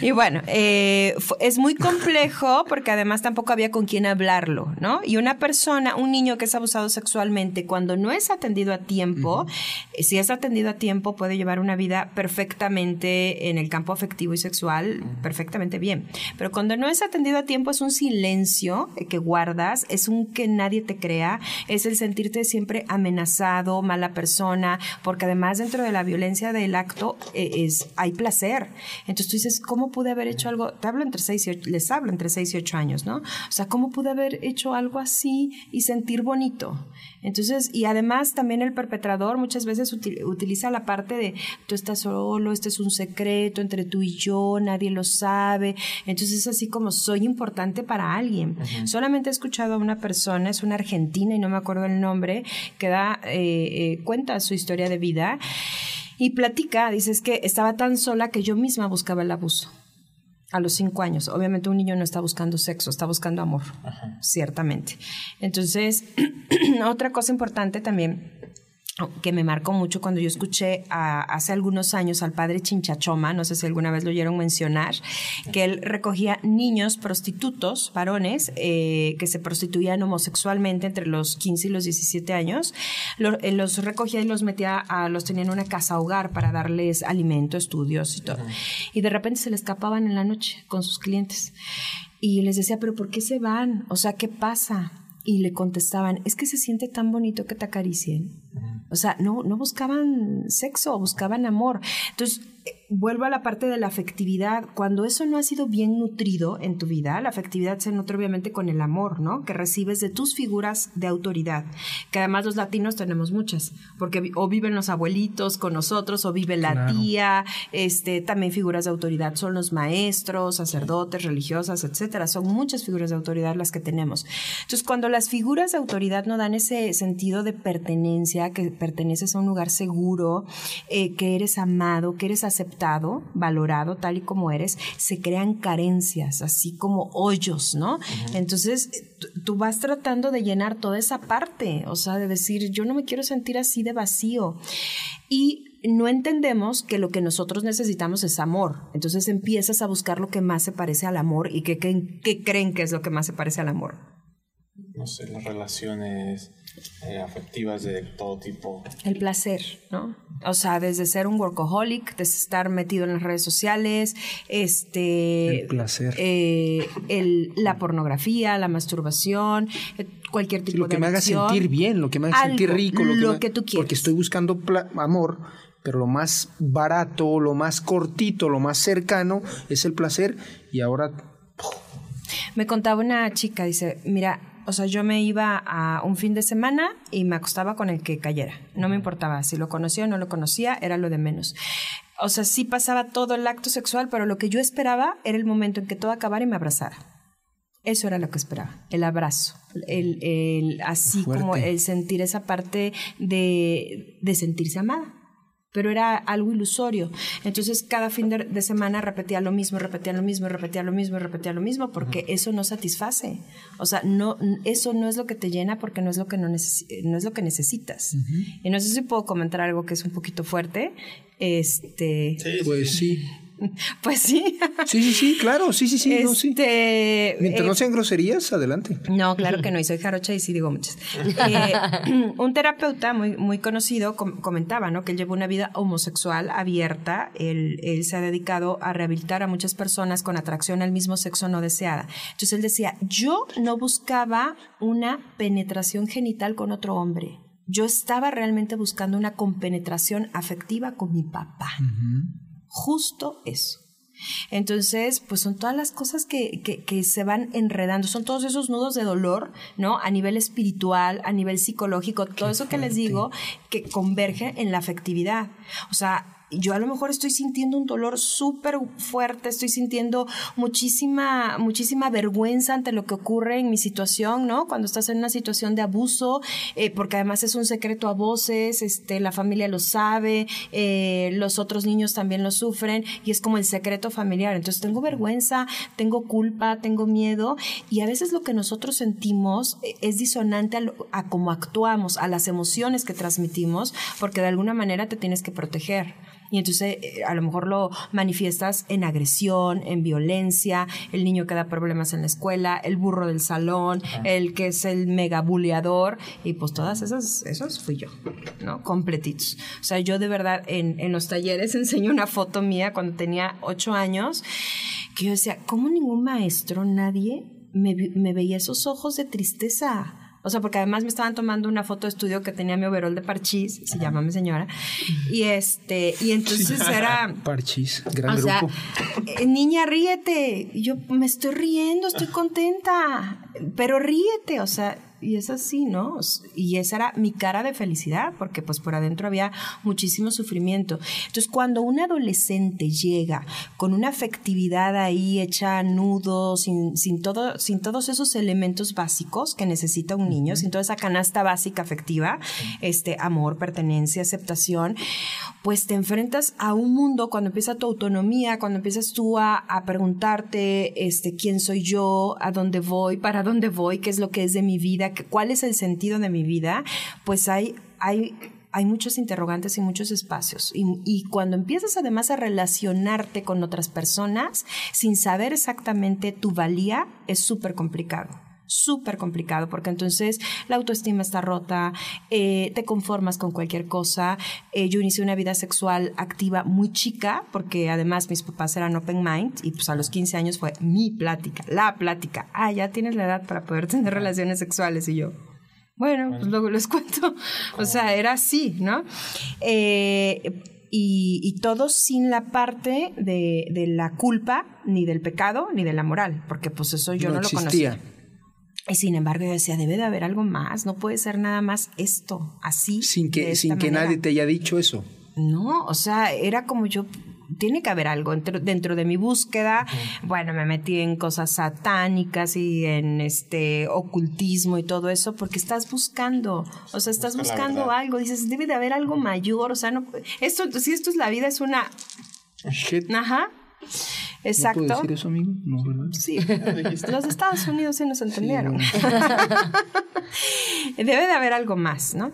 Speaker 5: Y bueno, eh, es muy complejo porque además tampoco había con quién hablarlo, ¿no? Y una persona, un niño que es abusado sexualmente, cuando no es atendido a tiempo, eh, si es atendido a tiempo, puede llevar una vida perfectamente en el campo afectivo y sexual, perfectamente bien. Pero cuando no es atendido a tiempo, es un silencio eh, que guardas, es un que nadie te crea, es el sentirte siempre amenazado, mala persona, porque además dentro de la violencia del acto eh, es, hay placer. Entonces tú dices, ¿cómo pude haber hecho algo? Te hablo entre 6 y 8, les hablo entre 6 y 8 años, ¿no? O sea, ¿cómo pude haber hecho algo así y sentir bonito? Entonces, y además también el perpetrador muchas veces uti- utiliza la parte de tú estás solo, este es un secreto entre tú y yo, nadie lo sabe. Entonces es así como soy importante para alguien. Solamente he escuchado a una persona, es una argentina y no me acuerdo el nombre, que da eh, eh, cuenta su historia de vida y platica, dice es que estaba tan sola que yo misma buscaba el abuso. A los cinco años. Obviamente un niño no está buscando sexo, está buscando amor, ciertamente. Entonces, otra cosa importante también que me marcó mucho cuando yo escuché a- hace algunos años al padre Chinchachoma, no sé si alguna vez lo oyeron mencionar, que él recogía niños prostitutos, varones, eh, que se prostituían homosexualmente entre los 15 y los 17 años, él los recogía y los metía, a, los tenía en una casa hogar para darles alimento, estudios y todo. Y de repente se le escapaban en la noche con sus clientes. Y les decía, pero ¿por qué se van? O sea, ¿qué pasa? Y le contestaban, es que se siente tan bonito que te acaricien. O sea, no, no buscaban sexo, buscaban amor. Entonces, vuelvo a la parte de la afectividad. Cuando eso no ha sido bien nutrido en tu vida, la afectividad se nutre obviamente con el amor, ¿no? Que recibes de tus figuras de autoridad. Que además los latinos tenemos muchas, porque o viven los abuelitos con nosotros, o vive la tía, este, también figuras de autoridad son los maestros, sacerdotes, religiosas, etcétera. Son muchas figuras de autoridad las que tenemos. Entonces, cuando las figuras de autoridad no dan ese sentido de pertenencia, que perteneces a un lugar seguro, eh, que eres amado, que eres aceptado, valorado tal y como eres, se crean carencias, así como hoyos, ¿no? Entonces, tú vas tratando de llenar toda esa parte, o sea, de decir, yo no me quiero sentir así de vacío. Y no entendemos que lo que nosotros necesitamos es amor. Entonces empiezas a buscar lo que más se parece al amor y que, creen que es lo que más se parece al amor.
Speaker 1: No sé, las relaciones eh, afectivas de todo tipo.
Speaker 5: El placer, ¿no? O sea, desde ser un workaholic, desde estar metido en las redes sociales, este...
Speaker 3: El placer.
Speaker 5: Eh, la pornografía, la masturbación, eh, cualquier tipo de
Speaker 3: Lo que me haga sentir bien, lo que me haga sentir rico.
Speaker 5: Lo, que, tú quieres.
Speaker 3: Porque estoy buscando amor pero lo más barato, lo más cortito, lo más cercano es el placer y ahora...
Speaker 5: Me contaba una chica, dice, mira, o sea, yo me iba a un fin de semana y me acostaba con el que cayera. No me importaba si lo conocía o no lo conocía, era lo de menos. O sea, sí pasaba todo el acto sexual, pero lo que yo esperaba era el momento en que todo acabara y me abrazara. Eso era lo que esperaba, el abrazo, el, el así como el sentir esa parte de, de sentirse amada pero era algo ilusorio. Entonces cada fin de, semana repetía lo mismo, repetía lo mismo, repetía lo mismo, repetía lo mismo, porque eso no satisface. O sea, no, eso no es lo que te llena porque no es lo que, no, no es lo que necesitas. Y no sé si puedo comentar algo que es un poquito fuerte. Este,
Speaker 3: pues sí.
Speaker 5: Pues sí.
Speaker 3: Sí, sí, sí, claro, sí, sí, sí.
Speaker 5: Este,
Speaker 3: Mientras no eh, sean groserías, adelante.
Speaker 5: No, claro que no, y soy jarocha y sí digo muchas. Eh, un terapeuta muy, muy conocido comentaba, ¿no? Que él lleva una vida homosexual abierta, él, él se ha dedicado a rehabilitar a muchas personas con atracción al mismo sexo no deseada. Entonces él decía, yo no buscaba una penetración genital con otro hombre. Yo estaba realmente buscando una compenetración afectiva con mi papá justo eso. Entonces, pues son todas las cosas que, que, se van enredando, son todos esos nudos de dolor, ¿no? A nivel espiritual, a nivel psicológico, todo eso que les digo, que converge en la afectividad. O sea, yo a lo mejor estoy sintiendo un dolor súper fuerte, estoy sintiendo muchísima, muchísima vergüenza ante lo que ocurre en mi situación, ¿no? Cuando estás en una situación de abuso, eh, porque además es un secreto a voces, este, la familia lo sabe, eh, los otros niños también lo sufren y es como el secreto familiar. Entonces tengo vergüenza, tengo culpa, tengo miedo y a veces lo que nosotros sentimos eh, es disonante a, a cómo actuamos, a las emociones que transmitimos, porque de alguna manera te tienes que proteger y entonces eh, a lo mejor lo manifiestas en agresión, en violencia, el niño que da problemas en la escuela, el burro del salón, el que es el mega bulleador y pues todas esas, esos fui yo, ¿no? Completitos. O sea, yo de verdad en, en los talleres enseño una foto mía cuando tenía ocho años que yo decía, ¿cómo ningún maestro, nadie me, me veía esos ojos de tristeza? O sea, porque además me estaban tomando una foto de estudio que tenía mi overol de parchís, se llama mi señora. Y este, y entonces era.
Speaker 3: Parchís, gran grupo.
Speaker 5: Eh, niña, ríete. Y yo me estoy riendo, estoy contenta. Pero ríete, o sea, y es así, ¿no? Y esa era mi cara de felicidad, porque pues por adentro había muchísimo sufrimiento. Entonces, cuando un adolescente llega con una afectividad ahí hecha nudo, sin, sin, todo, sin todos esos elementos básicos que necesita un niño, sin toda esa canasta básica afectiva, este, amor, pertenencia, aceptación, pues te enfrentas a un mundo cuando empieza tu autonomía, cuando empiezas tú a, a preguntarte, este, quién soy yo, a dónde voy, para dónde voy, qué es lo que es de mi vida, cuál es el sentido de mi vida, pues hay, hay hay muchos interrogantes y muchos espacios. Y, y, cuando empiezas además a relacionarte con otras personas sin saber exactamente tu valía, es súper complicado súper complicado porque entonces la autoestima está rota, eh, te conformas con cualquier cosa. Eh, yo inicié una vida sexual activa muy chica porque además mis papás eran open mind y pues a los 15 años fue mi plática, la plática. Ah, ya tienes la edad para poder tener relaciones sexuales y yo. Bueno, pues luego les cuento. O sea, era así, ¿no? Eh, y, todo sin la parte de, de, la culpa, ni del pecado, ni de la moral, porque pues eso yo no, lo conocía. Y sin embargo yo decía, debe de haber algo más, no puede ser nada más esto, así.
Speaker 3: Sin que, sin que nadie te haya dicho eso.
Speaker 5: No, o sea, era como yo, tiene que haber algo dentro, dentro de mi búsqueda. Bueno, me metí en cosas satánicas y en este ocultismo y todo eso porque estás buscando, o sea, estás
Speaker 1: Busca
Speaker 5: buscando algo, dices, debe de haber algo mayor, o sea, no esto si esto es la vida es una
Speaker 3: Shit.
Speaker 5: ajá.
Speaker 3: ¿No
Speaker 5: Exacto.
Speaker 3: puedo decir eso, amigo? No, ¿verdad?
Speaker 5: Sí, los Estados Unidos sí nos entendieron. Debe de haber algo más, ¿no?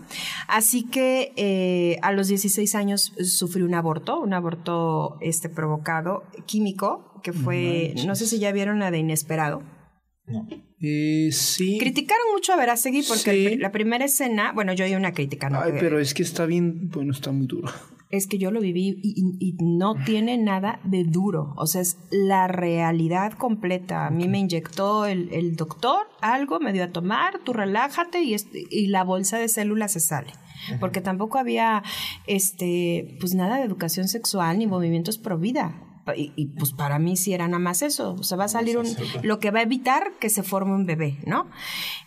Speaker 5: Así que eh, a los 16 años sufrí un aborto, un aborto este, provocado químico, que fue, no sé si ya vieron la de Inesperado.
Speaker 1: No.
Speaker 3: Eh, sí.
Speaker 5: Criticaron mucho a Verástegui porque
Speaker 3: Sí.
Speaker 5: la primera escena, bueno, yo oí una crítica, ¿no?
Speaker 3: Ay, pero es que está bien, bueno, está muy duro.
Speaker 5: Es que yo lo viví y, y- y no tiene nada de duro. O sea, es la realidad completa. A mí me inyectó el, el doctor algo, me dio a tomar, tú relájate y, este- y la bolsa de células se sale. Porque tampoco había este, pues nada de educación sexual ni movimientos pro vida. Y, y, pues para mí sí era nada más eso. O sea, va a salir un, lo que va a evitar que se forme un bebé, ¿no?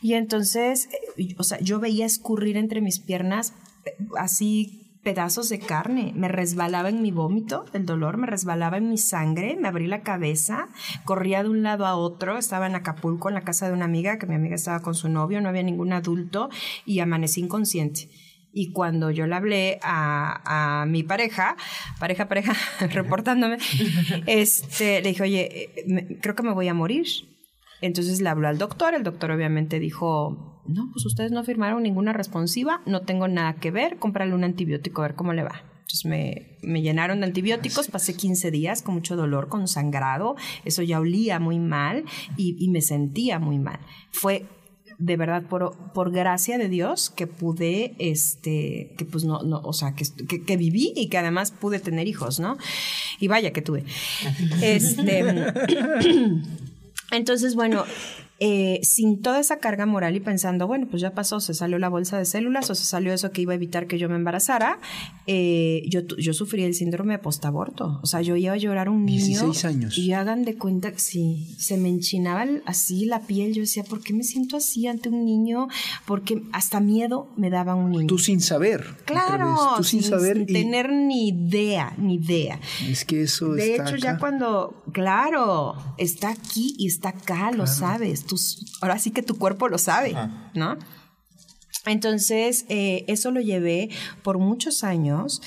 Speaker 5: Y entonces, eh, o sea, yo veía escurrir entre mis piernas eh, así pedazos de carne, me resbalaba en mi vómito, el dolor me resbalaba en mi sangre, me abrí la cabeza, corría de un lado a otro, estaba en Acapulco en la casa de una amiga, que mi amiga estaba con su novio, no había ningún adulto y amanecí inconsciente. Y cuando yo le hablé a, a mi pareja, pareja, pareja, reportándome, este, le dije, oye, eh, me- creo que me voy a morir. Entonces le habló al doctor, el doctor obviamente dijo, no, pues ustedes no firmaron ninguna responsiva, no tengo nada que ver, cómprale un antibiótico a ver cómo le va. Entonces me, me llenaron de antibióticos, pasé 15 días con mucho dolor, con sangrado, eso ya olía muy mal y, y me sentía muy mal. Fue de verdad por, por gracia de Dios que pude, este, que pues no, no o sea, que, que, que viví y que además pude tener hijos, ¿no? Y vaya que tuve. Este, entonces, bueno, eh, sin toda esa carga moral y pensando, bueno, pues ya pasó, se salió la bolsa de células o se salió eso que iba a evitar que yo me embarazara, eh, yo, yo sufrí el síndrome de postaborto. O sea, yo iba a llorar un niño.
Speaker 3: 16 años.
Speaker 5: Y hagan de cuenta que sí, se me enchinaba así la piel. Yo decía, ¿por qué me siento así ante un niño? Porque hasta miedo me daba un niño.
Speaker 3: Tú sin saber.
Speaker 5: Claro,
Speaker 3: Tú sin, saber. y
Speaker 5: tener ni idea, ni idea.
Speaker 3: Es que eso
Speaker 5: De
Speaker 3: está
Speaker 5: hecho, ya
Speaker 3: acá.
Speaker 5: cuando, claro, está aquí y está acá, lo sabes. Tú, ahora sí que tu cuerpo lo sabe,
Speaker 1: Ajá.
Speaker 5: ¿no? Entonces, eh, eso lo llevé por muchos años.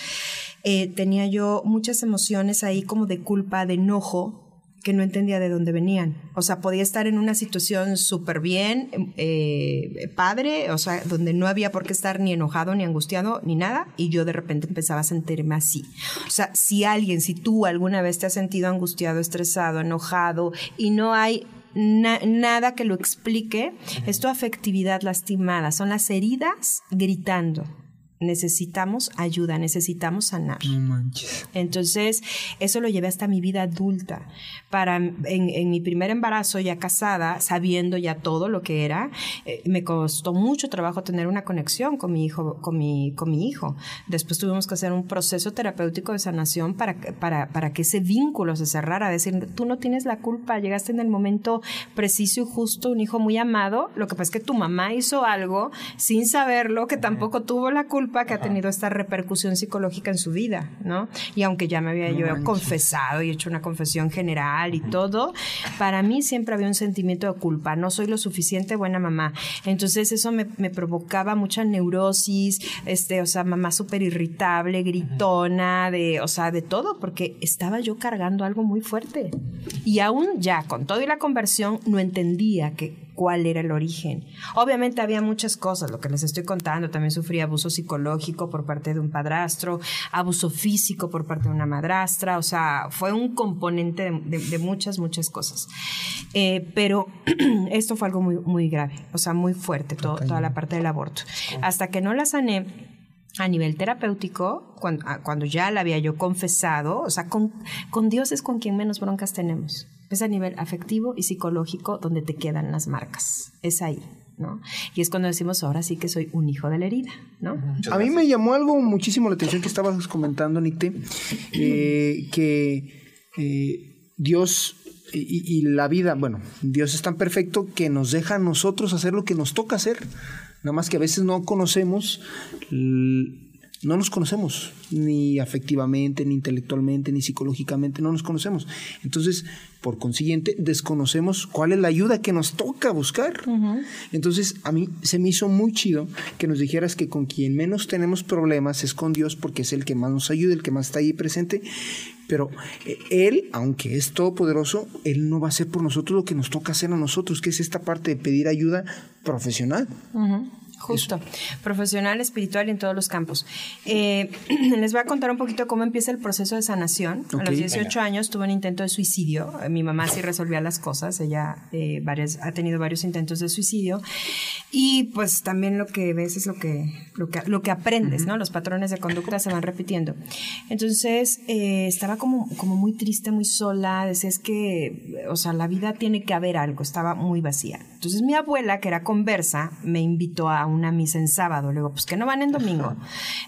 Speaker 5: Eh, tenía yo muchas emociones ahí como de culpa, de enojo, que no entendía de dónde venían. O sea, podía estar en una situación súper bien, eh, padre, o sea, donde no había por qué estar ni enojado, ni angustiado, ni nada, y yo de repente empezaba a sentirme así. O sea, si alguien, si tú alguna vez te has sentido angustiado, estresado, enojado, y no hay na- nada que lo explique, es tu afectividad lastimada, son las heridas gritando. Necesitamos ayuda, necesitamos sanar.
Speaker 3: No manches.
Speaker 5: Entonces, eso lo llevé hasta mi vida adulta. Para, en, en mi primer embarazo, ya casada, sabiendo ya todo lo que era, eh, me costó mucho trabajo tener una conexión con mi hijo, con mi, con mi hijo. Después tuvimos que hacer un proceso terapéutico de sanación para, para, para que ese vínculo se cerrara. Decir, tú no tienes la culpa, llegaste en el momento preciso y justo, un hijo muy amado. Lo que pasa es que tu mamá hizo algo sin saberlo, que tampoco tuvo la culpa, que ha tenido esta repercusión psicológica en su vida, ¿no? Y aunque ya me había yo confesado y hecho una confesión general y todo, para mí siempre había un sentimiento de culpa. No soy lo suficiente buena mamá. Entonces eso me, me provocaba mucha neurosis, este, o sea, mamá súper irritable, gritona, de, o sea, de todo, porque estaba yo cargando algo muy fuerte. Y aún ya, con todo y la conversión, no entendía que cuál era el origen. Obviamente había muchas cosas, lo que les estoy contando, también sufrí abuso psicológico por parte de un padrastro, abuso físico por parte de una madrastra, o sea, fue un componente de, de- de muchas, muchas cosas. Eh, pero esto fue algo muy, muy grave, o sea, muy fuerte, todo- toda la parte del aborto. Hasta que no la sané, a nivel terapéutico, cuando, cuando ya la había yo confesado, o sea, con, con Dios es con quien menos broncas tenemos. Es a nivel afectivo y psicológico donde te quedan las marcas. Es ahí, ¿no? Y es cuando decimos, ahora sí que soy un hijo de la herida, ¿no?
Speaker 3: A mí me llamó algo muchísimo la atención que estabas comentando, Nicte, eh, que eh, Dios y, y la vida, bueno, Dios es tan perfecto que nos deja a nosotros hacer lo que nos toca hacer. Nada más que a veces no conocemos no nos conocemos, ni afectivamente, ni intelectualmente, ni psicológicamente, no nos conocemos. Entonces, por consiguiente, desconocemos cuál es la ayuda que nos toca buscar. Entonces, a mí se me hizo muy chido que nos dijeras que con quien menos tenemos problemas es con Dios, porque es el que más nos ayuda, el que más está ahí presente. Pero eh, Él, aunque es todopoderoso, Él no va a hacer por nosotros lo que nos toca hacer a nosotros, que es esta parte de pedir ayuda profesional.
Speaker 5: Justo, profesional, espiritual y en todos los campos. Eh, les voy a contar un poquito cómo empieza el proceso de sanación. A los 18 años tuve un intento de suicidio. Mi mamá sí resolvía las cosas. Ella eh, varias, ha tenido varios intentos de suicidio. Y pues también lo que ves es lo que, lo que, lo que aprendes, ¿no? Los patrones de conducta se van repitiendo. Entonces eh, estaba como, como muy triste, muy sola. Decía, es que, o sea, la vida tiene que haber algo. Estaba muy vacía. Entonces mi abuela, que era conversa, me invitó a una misa en sábado. Le digo, pues que no van en domingo.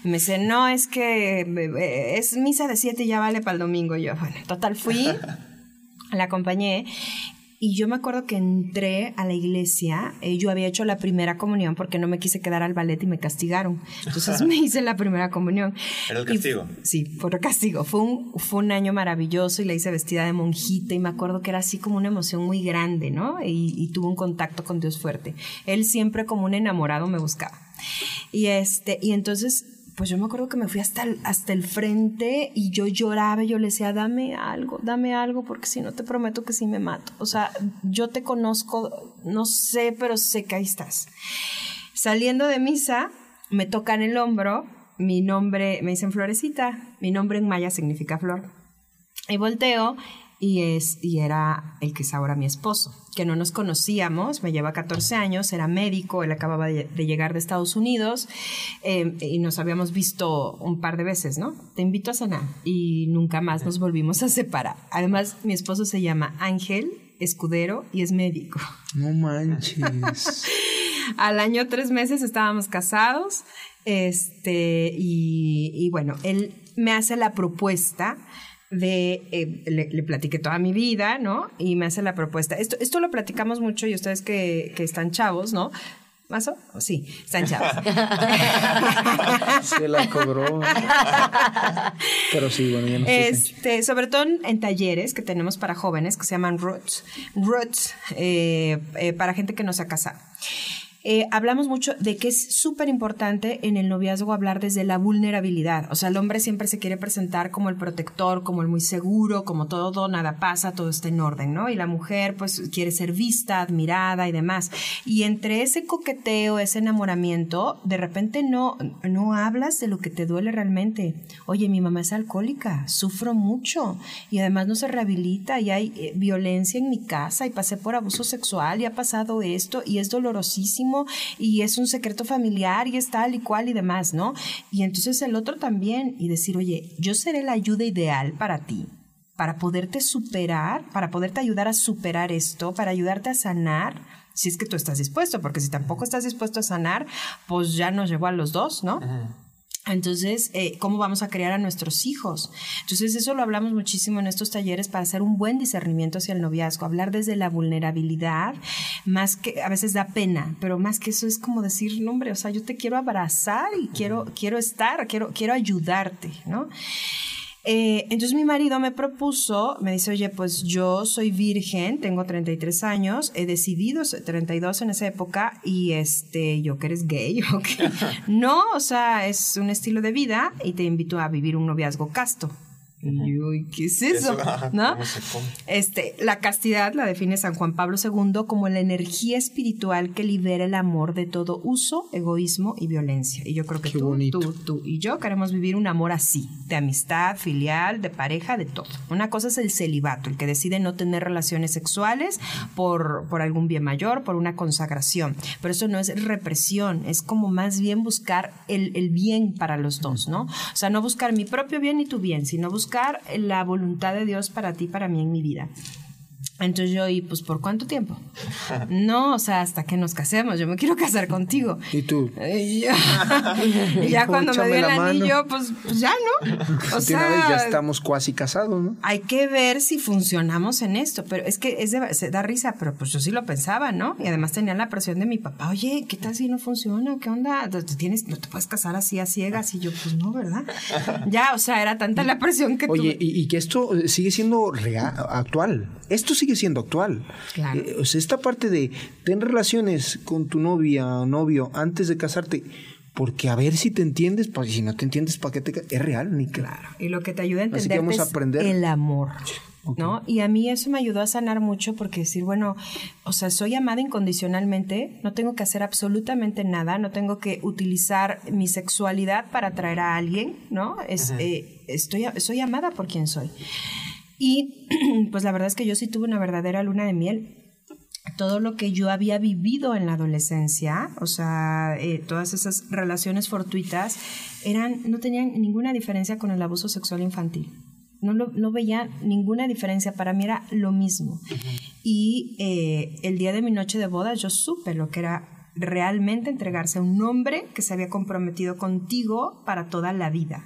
Speaker 5: Y me dice, no, es que eh, es misa de siete y ya vale para el domingo. Y yo, bueno, total, fui, la acompañé. Y yo me acuerdo que entré a la iglesia, eh, yo había hecho la primera comunión porque no me quise quedar al ballet y me castigaron. Entonces me hice la primera comunión.
Speaker 1: ¿Era el castigo?
Speaker 5: sí, fue el castigo. Fue un, fue un año maravilloso y la hice vestida de monjita y me acuerdo que era así como una emoción muy grande, ¿no? Y, y tuve un contacto con Dios fuerte. Él siempre como un enamorado me buscaba. Y, este, y entonces pues yo me acuerdo que me fui hasta el, hasta el frente y yo lloraba y yo le decía, dame algo, dame algo, porque si no te prometo que sí me mato. O sea, yo te conozco, no sé, pero sé que ahí estás. Saliendo de misa, me tocan el hombro, mi nombre, me dicen Florecita, mi nombre en maya significa flor. Y volteo y, es, y era el que es ahora mi esposo, que no nos conocíamos, me lleva 14 años, era médico, él acababa de, llegar de Estados Unidos eh, y nos habíamos visto un par de veces, ¿no? Te invito a cenar y nunca más nos volvimos a separar. Además, mi esposo se llama Ángel Escudero y es médico.
Speaker 3: No manches.
Speaker 5: Al año tres meses estábamos casados, este, y, y bueno, él me hace la propuesta de, eh, le, platiqué toda mi vida, ¿no? Y me hace la propuesta. Esto, esto lo platicamos mucho y ustedes que, que están chavos, ¿no? ¿Mazo? Sí, están chavos.
Speaker 3: Se la cobró. Pero sí, bueno, ya no
Speaker 5: este, Sobre todo en, talleres que tenemos para jóvenes que se llaman Roots. Roots, eh, eh, para gente que no se ha casado. Eh, hablamos mucho de que es súper importante en el noviazgo hablar desde la vulnerabilidad. O sea, el hombre siempre se quiere presentar como el protector, como el muy seguro, como todo, nada pasa, todo está en orden, ¿no? Y la mujer, pues, quiere ser vista, admirada y demás. Y entre ese coqueteo, ese enamoramiento, de repente no, no hablas de lo que te duele realmente. Oye, mi mamá es alcohólica, sufro mucho y además no se rehabilita y hay eh, violencia en mi casa y pasé por abuso sexual y ha pasado esto y es dolorosísimo y es un secreto familiar y es tal y cual y demás, ¿no? Y entonces el otro también y decir, oye, yo seré la ayuda ideal para ti, para poderte superar, para poderte ayudar a superar esto, para ayudarte a sanar, si es que tú estás dispuesto, porque si tampoco estás dispuesto a sanar, pues ya nos llevó a los dos, ¿no? Entonces, eh, ¿cómo vamos a criar a nuestros hijos? Entonces, eso lo hablamos muchísimo en estos talleres para hacer un buen discernimiento hacia el noviazgo, hablar desde la vulnerabilidad, más que a veces da pena, pero más que eso es como decir, no, hombre, o sea, yo te quiero abrazar y quiero, quiero estar, quiero, quiero ayudarte, ¿no? Eh, entonces mi marido me propuso, me dice, oye, pues yo soy virgen, tengo 33 años, he decidido, 32 en esa época, y este, yo que eres gay, no, o sea, es un estilo de vida y te invito a vivir un noviazgo casto. Y ¿qué es eso? ¿No? Este, la castidad la define San Juan Pablo II como la energía espiritual que libera el amor de todo uso, egoísmo y violencia. Y yo creo que tú, tú, tú y yo queremos vivir un amor así, de amistad, filial, de pareja, de todo. Una cosa es el celibato, el que decide no tener relaciones sexuales por, por algún bien mayor, por una consagración. Pero eso no es represión, es como más bien buscar el, el bien para los dos, ¿no? O sea, no buscar mi propio bien ni tu bien, sino buscar buscar la voluntad de Dios para ti, para mí en mi vida. Entonces yo, ¿y pues por cuánto tiempo? No, o sea, hasta que nos casemos, yo me quiero casar contigo.
Speaker 3: ¿Y tú?
Speaker 5: Y ya, y ya cuando me dio el anillo, pues, pues ya, ¿no? O
Speaker 3: una vez
Speaker 5: sea,
Speaker 3: ya estamos cuasi casados, ¿no?
Speaker 5: hay que ver si funcionamos en esto, pero es que es de, se da risa, pero pues yo sí lo pensaba, ¿no? Y además tenía la presión de mi papá, oye, ¿qué tal si no funciona? ¿Qué onda? ¿Te tienes, no te puedes casar así a ciegas? Y yo, pues no, ¿verdad? Ya, o sea, era tanta la presión que
Speaker 3: Oye,
Speaker 5: tuve.
Speaker 3: y, y que esto eh, sigue siendo real, actual. Esto sigue siendo actual.
Speaker 5: Claro.
Speaker 3: Eh, o sea, esta parte de tener relaciones con tu novia o novio antes de casarte, porque a ver si te entiendes, pues si no te entiendes, ¿para qué te Es real, ni
Speaker 5: Claro, y lo que te ayuda a entender
Speaker 3: vamos a
Speaker 5: es
Speaker 3: aprender.
Speaker 5: el amor. ¿No? Y a mí eso me ayudó a sanar mucho porque decir, bueno, o sea, soy amada incondicionalmente, no tengo que hacer absolutamente nada, no tengo que utilizar mi sexualidad para atraer a alguien, ¿no? Es, eh, estoy, soy amada por quien soy. Y pues la verdad es que yo sí tuve una verdadera luna de miel todo lo que yo había vivido en la adolescencia, o sea, eh, todas esas relaciones fortuitas, eran, no tenían ninguna diferencia con el abuso sexual infantil. No, lo- no veía ninguna diferencia, para mí era lo mismo. Y eh, el día de mi noche de boda yo supe lo que era realmente entregarse a un hombre que se había comprometido contigo para toda la vida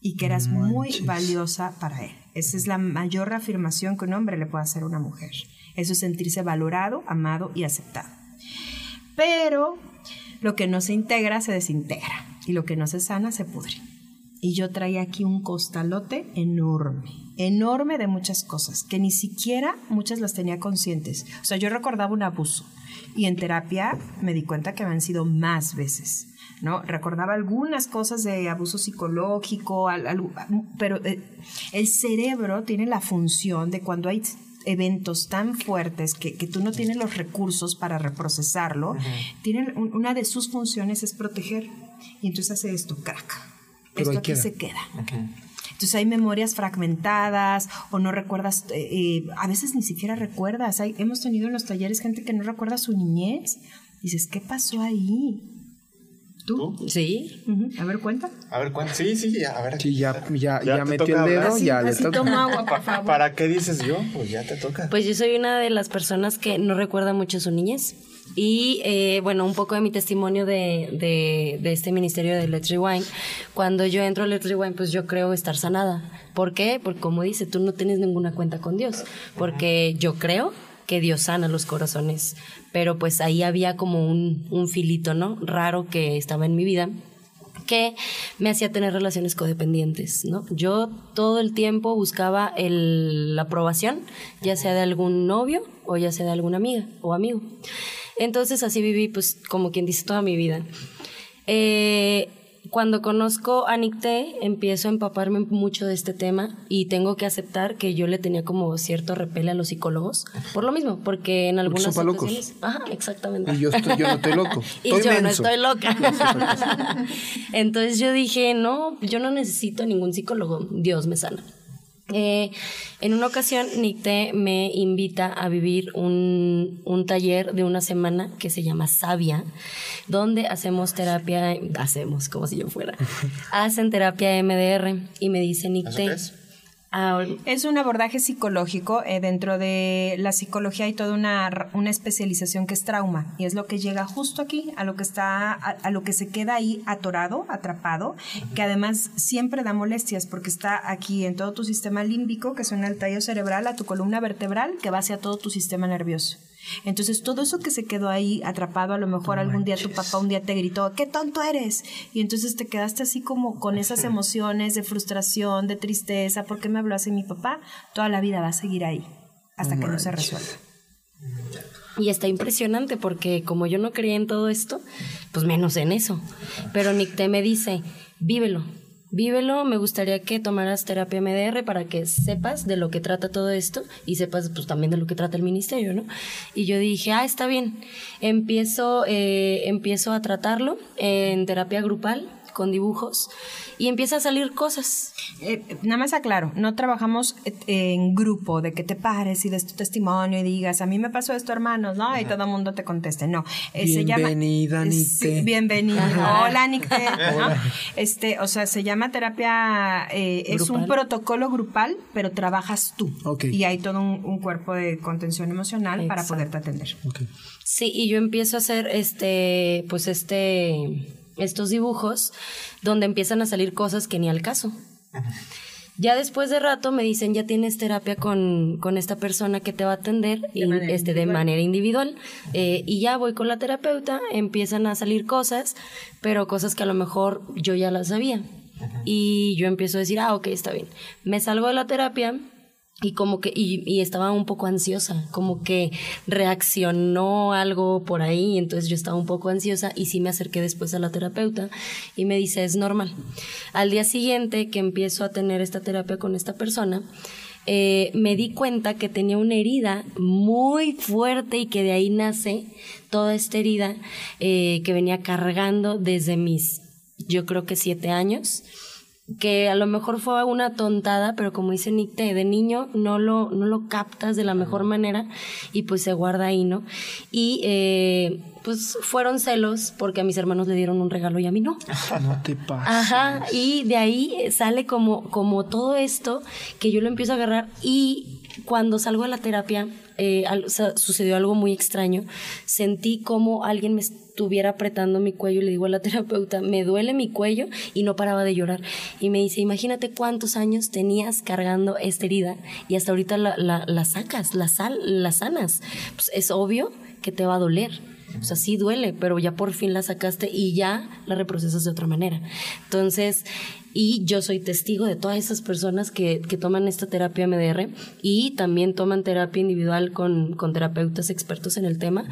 Speaker 5: y que eras muy valiosa para él. Esa es la mayor reafirmación que un hombre le puede hacer a una mujer. Eso es sentirse valorado, amado y aceptado. Pero lo que no se integra se desintegra y lo que no se sana se pudre. Y yo traía aquí un costalote enorme, enorme de muchas cosas, que ni siquiera muchas las tenía conscientes. O sea, yo recordaba un abuso y en terapia me di cuenta que habían sido más veces. ¿No? Recordaba algunas cosas de abuso psicológico, al- al- pero eh, el cerebro tiene la función de cuando hay eventos tan fuertes que, que tú no tienes los recursos para reprocesarlo, tienen un- una de sus funciones es proteger. Y entonces hace esto, crack.
Speaker 3: Pero
Speaker 5: esto aquí
Speaker 3: queda.
Speaker 5: se queda. Entonces hay memorias fragmentadas o no recuerdas, eh, eh, a veces ni siquiera recuerdas. Hay, hemos tenido en los talleres gente que no recuerda su niñez. Dices, ¿qué pasó ahí? ¿Tú?
Speaker 4: Sí.
Speaker 5: Ujú. A ver, cuenta.
Speaker 1: A ver, ¿cuánto? Sí, sí, ya, a ver.
Speaker 3: Sí, ya, ya, ya,
Speaker 1: te
Speaker 3: metió el dedo,
Speaker 1: hablar.
Speaker 3: ya le
Speaker 5: Así
Speaker 3: toca.
Speaker 5: toma agua, por favor.
Speaker 1: ¿Para qué dices yo? Pues ya te toca.
Speaker 4: Pues yo soy una de las personas que no recuerda mucho su niñez. Y eh, bueno, un poco de mi testimonio de, de, de este ministerio de Let's Rewind. Cuando yo entro a Let's Rewind, pues yo creo estar sanada. ¿Por qué? Porque como dice, tú no tienes ninguna cuenta con Dios. Porque yo creo que Dios sana los corazones. Pero pues ahí había como un, un filito, ¿no? Raro que estaba en mi vida que me hacía tener relaciones codependientes, ¿no? Yo todo el tiempo buscaba el- la aprobación, ya sea de algún novio o ya sea de alguna amiga o amigo. Entonces así viví, pues, como quien dice, toda mi vida. Eh, cuando conozco a Nicté, empiezo a empaparme mucho de este tema y tengo que aceptar que yo le tenía como cierto repele a los psicólogos, por lo mismo, porque en algunas
Speaker 3: son pa' locos.
Speaker 4: Ajá, exactamente.
Speaker 3: Y yo, estoy, yo no estoy loco.
Speaker 4: Y
Speaker 3: Estoy
Speaker 4: yo no estoy loca. Entonces yo dije, no, yo no necesito ningún psicólogo, Dios me sana. Eh, en una ocasión, Nicté me invita a vivir un, un taller de una semana que se llama Sabia, donde hacemos terapia, hacemos como si yo fuera, hacen terapia MDR y me dice
Speaker 1: ¿Eso
Speaker 4: Nicté? Ah,
Speaker 5: Es un abordaje psicológico. eh, dentro de la psicología hay toda una, una especialización que es trauma. Y es lo que llega justo aquí, a lo que está, a, a lo que se queda ahí atorado, atrapado, que además siempre da molestias porque está aquí en todo tu sistema límbico, que suena al tallo cerebral, a tu columna vertebral, que va hacia todo tu sistema nervioso. Entonces, todo eso que se quedó ahí atrapado, a lo mejor algún día tu papá un día te gritó, ¡qué tonto eres! Y entonces te quedaste así como con esas emociones de frustración, de tristeza, ¿por qué me habló así mi papá? Toda la vida va a seguir ahí, hasta que no se resuelva.
Speaker 4: Y está impresionante porque como yo no creía en todo esto, pues menos en eso. Pero Nicté me dice, vívelo, vívelo, me gustaría que tomaras terapia MDR para que sepas de lo que trata todo esto y sepas pues también de lo que trata el ministerio, ¿no? Y yo dije, ah, está bien. Empiezo, eh, empiezo a tratarlo en terapia grupal con dibujos y empieza a salir cosas.
Speaker 5: Eh, nada más aclaro, no trabajamos eh, en grupo de que te pares y des tu testimonio y digas, a mí me pasó esto, hermanos, ¿no? Y todo el mundo te conteste. No, eh, se llama...
Speaker 3: Bienvenida, Nicte.
Speaker 5: sí, bienvenida. Hola, Nicte. Ajá. Este, o sea, se llama terapia, eh, es un protocolo grupal, pero trabajas tú. Y hay todo un, un cuerpo de contención emocional para
Speaker 4: Exacto.
Speaker 5: poderte atender.
Speaker 4: Sí, y yo empiezo a hacer este, pues este, estos dibujos donde empiezan a salir cosas que ni al caso. Ya después de rato me dicen, ya tienes terapia con, con esta persona que te va a atender y,
Speaker 5: manera
Speaker 4: este, de
Speaker 5: individual.
Speaker 4: manera individual. Eh, y ya voy con la terapeuta, empiezan a salir cosas, pero cosas que a lo mejor yo ya las sabía. Y yo empiezo a decir, ah, ok, está bien. Me salgo de la terapia y como que y, estaba un poco ansiosa como que reaccionó algo por ahí entonces yo estaba un poco ansiosa y sí me acerqué después a la terapeuta y me dice es normal al día siguiente que empiezo a tener esta terapia con esta persona eh, me di cuenta que tenía una herida muy fuerte y que de ahí nace toda esta herida eh, que venía cargando desde mis yo creo que siete años que a lo mejor fue una tontada, pero como dice Nick, te- de niño no lo, no lo captas de la mejor manera y pues se guarda ahí, ¿no? Y eh, pues fueron celos porque a mis hermanos le dieron un regalo y a mí no.
Speaker 3: No te pases.
Speaker 4: Ajá, y de ahí sale como, como todo esto que yo lo empiezo a agarrar y cuando salgo de la terapia eh, sucedió algo muy extraño. Sentí como alguien me estuviera apretando mi cuello y le digo a la terapeuta, me duele mi cuello y no paraba de llorar. Y me dice, imagínate cuántos años tenías cargando esta herida y hasta ahorita la sacas, la, sal, la sanas. Pues es obvio que te va a doler. O sea, sí duele, pero ya por fin la sacaste y ya la reprocesas de otra manera. Entonces, y yo soy testigo de todas esas personas que, que toman esta terapia MDR y también toman terapia individual con, con terapeutas expertos en el tema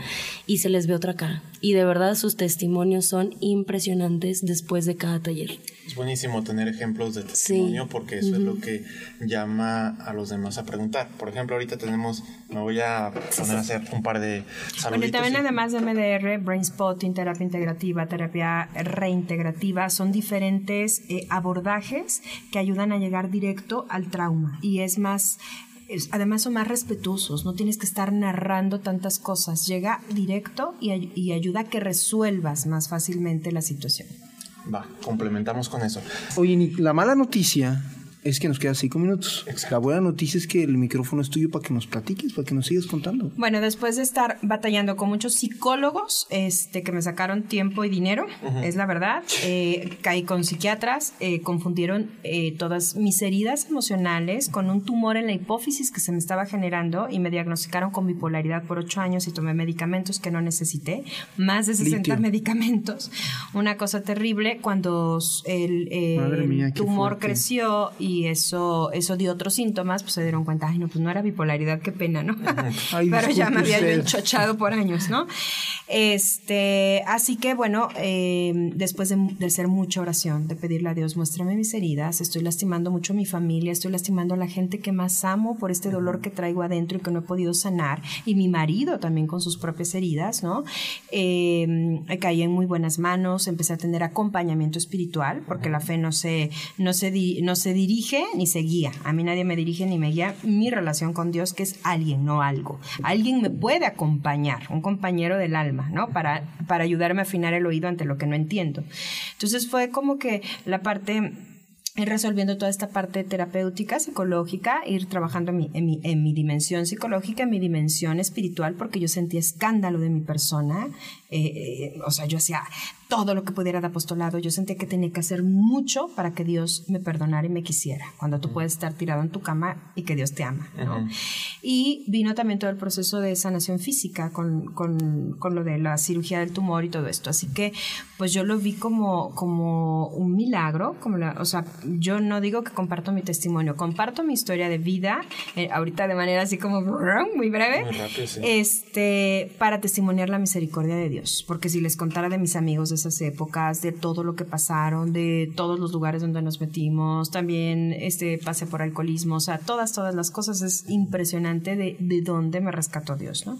Speaker 4: y se les ve otra cara. Y de verdad sus testimonios son impresionantes después de cada taller.
Speaker 1: Es buenísimo tener ejemplos de testimonio porque eso es lo que llama a los demás a preguntar. Por ejemplo, ahorita tenemos, me voy a poner a hacer un par de
Speaker 5: Bueno, y
Speaker 1: saluditos.
Speaker 5: también
Speaker 1: y-
Speaker 5: además de MDR, Brain Spotting, terapia integrativa, terapia reintegrativa, son diferentes eh, abordajes que ayudan a llegar directo al trauma. Y es más, además son más respetuosos, no tienes que estar narrando tantas cosas. Llega directo y, ay- y ayuda a que resuelvas más fácilmente la situación.
Speaker 1: Va, complementamos con eso.
Speaker 3: Oye, Nick, la mala noticia es que nos quedan cinco minutos.
Speaker 1: Exacto.
Speaker 3: La buena noticia es que el micrófono es tuyo para que nos platiques, para que nos sigas contando.
Speaker 5: Bueno, después de estar batallando con muchos psicólogos este, que me sacaron tiempo y dinero, es la verdad, eh, caí con psiquiatras, eh, confundieron eh, todas mis heridas emocionales con un tumor en la hipófisis que se me estaba generando y me diagnosticaron con bipolaridad por ocho años y tomé medicamentos que no necesité, más de 60
Speaker 3: Litio.
Speaker 5: medicamentos. Una cosa terrible cuando el, eh,
Speaker 3: Madre mía,
Speaker 5: tumor
Speaker 3: fuerte.
Speaker 5: creció y eso, eso dio otros síntomas, pues se dieron cuenta, ay no, pues no era bipolaridad, qué pena, ¿no?
Speaker 3: Ay,
Speaker 5: Pero ya me había enchochado por años, ¿no? Este, así que bueno, eh, después de, de hacer mucha oración, de pedirle a Dios, muéstrame mis heridas, estoy lastimando mucho a mi familia, estoy lastimando a la gente que más amo por este dolor que traigo adentro y que no he podido sanar, y mi marido también con sus propias heridas, ¿no? Eh, caí en muy buenas manos, empecé a tener acompañamiento espiritual, porque la fe no se, no se, di- no se dirige ni se guía. A mí nadie me dirige ni me guía. Mi relación con Dios, que es alguien, no algo. Alguien me puede acompañar, un compañero del alma, ¿no? Para, para ayudarme a afinar el oído ante lo que no entiendo. Entonces fue como que la parte resolviendo toda esta parte terapéutica, psicológica, ir trabajando en mi, en, mi, en mi dimensión psicológica, en mi dimensión espiritual, porque yo sentía escándalo de mi persona. Eh, eh, o sea, yo hacía todo lo que pudiera de apostolado. Yo sentía que tenía que hacer mucho para que Dios me perdonara y me quisiera. Cuando tú puedes estar tirado en tu cama y que Dios te ama. ¿no? Y vino también todo el proceso de sanación física con, con, con lo de la cirugía del tumor y todo esto. Así que, pues yo lo vi como, como un milagro. Como la, o sea, yo no digo que comparto mi testimonio, comparto mi historia de vida, eh, ahorita de manera así como muy breve,
Speaker 1: Muy rápido, sí.
Speaker 5: este, para testimoniar la misericordia de Dios. Porque si les contara de mis amigos de esas épocas, de todo lo que pasaron, de todos los lugares donde nos metimos, también este pase por alcoholismo, o sea, todas, todas las cosas, es impresionante de, de dónde me rescató Dios, ¿no?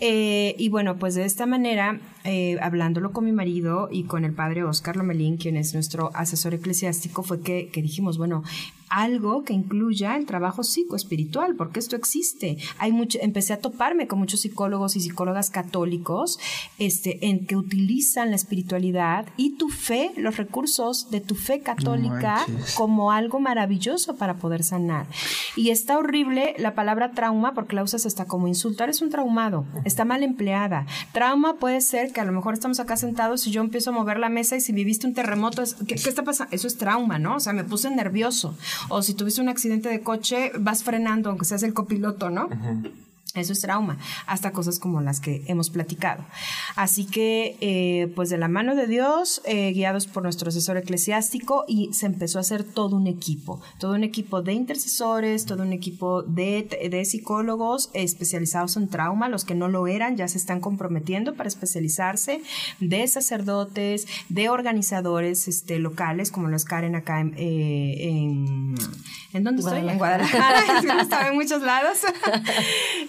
Speaker 5: Eh, y bueno, pues de esta manera, eh, hablándolo con mi marido y con el padre Oscar Lomelín, quien es nuestro asesor eclesiástico, fue que, que dijimos, bueno, algo que incluya el trabajo psicoespiritual, porque esto existe. Hay mucho, empecé a toparme con muchos psicólogos y psicólogas católicos este, en que utilizan la espiritualidad y tu fe, los recursos de tu fe católica como algo maravilloso para poder sanar. Y está horrible la palabra trauma porque la usas hasta como insultar, es un traumado, está mal empleada. Trauma puede ser que a lo mejor estamos acá sentados y yo empiezo a mover la mesa y si viviste un terremoto, ¿qué, ¿qué está pasando? Eso es trauma, ¿no? O sea, me puse nervioso o si tuviste un accidente de coche, vas frenando, aunque seas el copiloto, ¿no? Eso es trauma, hasta cosas como las que hemos platicado. Así que, eh, pues de la mano de Dios, eh, guiados por nuestro asesor eclesiástico, y se empezó a hacer todo un equipo, todo un equipo de intercesores, todo un equipo de, de psicólogos especializados en trauma, los que no lo eran ya se están comprometiendo para especializarse, de sacerdotes, de organizadores este, locales, como los Karen acá en... Eh, en ¿En dónde estoy? En Guadalajara, estaba en muchos lados.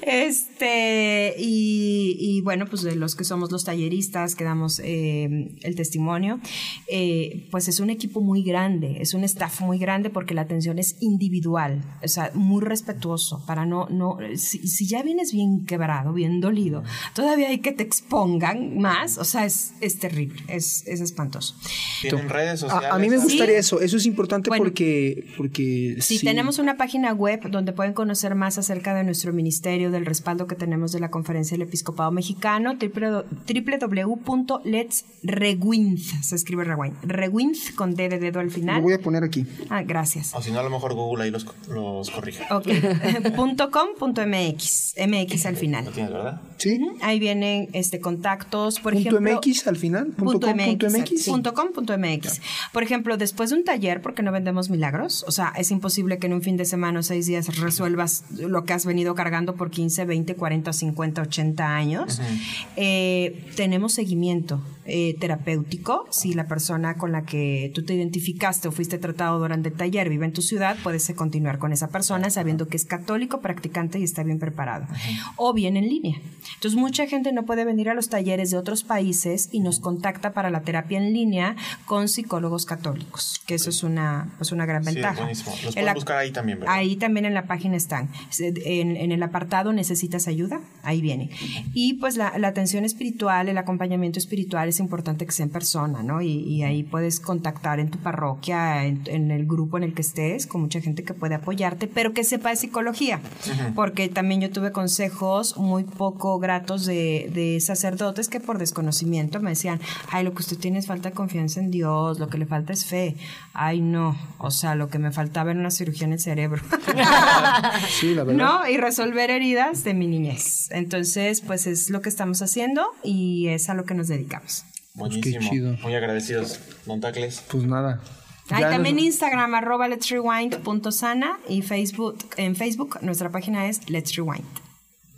Speaker 5: Este, y, y, bueno, pues de los que somos los talleristas que damos eh, el testimonio, eh, pues es un equipo muy grande, es un staff muy grande porque la atención es individual, o sea, muy respetuoso para no, no, si, si ya vienes bien quebrado, bien dolido, todavía hay que te expongan más, o sea, es, es terrible, es, es espantoso.
Speaker 1: ¿Tienen redes sociales?
Speaker 3: A, a mí me gustaría eso, eso es importante bueno, porque, porque
Speaker 5: sí, sí, tenemos una página web donde pueden conocer más acerca de nuestro ministerio, del respaldo que tenemos de la Conferencia del Episcopado Mexicano, www.letsreguinz, se escribe rewind, reguinz con D de dedo al final.
Speaker 3: Lo voy a poner aquí.
Speaker 5: Ah, gracias.
Speaker 1: O si no, a lo mejor Google ahí los, los corrige.
Speaker 5: Ok, punto com, punto MX, MX al final.
Speaker 1: ¿Lo tienes, verdad?
Speaker 3: Sí.
Speaker 5: Ahí vienen este, contactos, por
Speaker 3: punto
Speaker 5: ejemplo.
Speaker 3: MX al final, punto,
Speaker 5: punto
Speaker 3: com,
Speaker 5: MX,
Speaker 3: punto MX.
Speaker 5: punto com, punto MX. Por ejemplo, después de un taller, porque no vendemos milagros, o sea, es imposible que en un fin de semana o seis días resuelvas lo que has venido cargando por 15, 20, 40, 50, 80 años. Uh -huh. eh, tenemos seguimiento eh, terapéutico. Si la persona con la que tú te identificaste o fuiste tratado durante el taller vive en tu ciudad, puedes continuar con esa persona sabiendo que es católico, practicante y está bien preparado. Uh -huh. O bien en línea. Entonces, mucha gente no puede venir a los talleres de otros países y nos contacta para la terapia en línea con psicólogos católicos, que eso es una, pues una gran
Speaker 1: Sí,
Speaker 5: ventaja.
Speaker 1: buenísimo. Los pueden buscar ahí también, ¿verdad?
Speaker 5: Ahí también en la página están. En, en, el apartado necesitas ayuda, ahí viene. Y pues la, la, atención espiritual, el acompañamiento espiritual es importante que sea en persona, ¿no? Y, y ahí puedes contactar en tu parroquia, en, en, el grupo en el que estés, con mucha gente que puede apoyarte, pero que sepa de psicología. Uh -huh. Porque también yo tuve consejos muy poco gratos de, de sacerdotes que por desconocimiento me decían, ay, lo que usted tiene es falta de confianza en Dios, lo que le falta es fe. Ay, no, o sea, lo que me faltaba era una cirugía en el cerebro.
Speaker 3: sí, la verdad.
Speaker 5: ¿No? Y resolver heridas de mi niñez. Entonces, pues es lo que estamos haciendo y es a lo que nos dedicamos.
Speaker 1: Buenísimo.
Speaker 3: Pues qué chido.
Speaker 1: Muy agradecidos, Don Tacles.
Speaker 3: Pues nada.
Speaker 5: Hay también nos... Instagram, arroba Let's Rewind sana y Facebook, en Facebook nuestra página es Let's Rewind.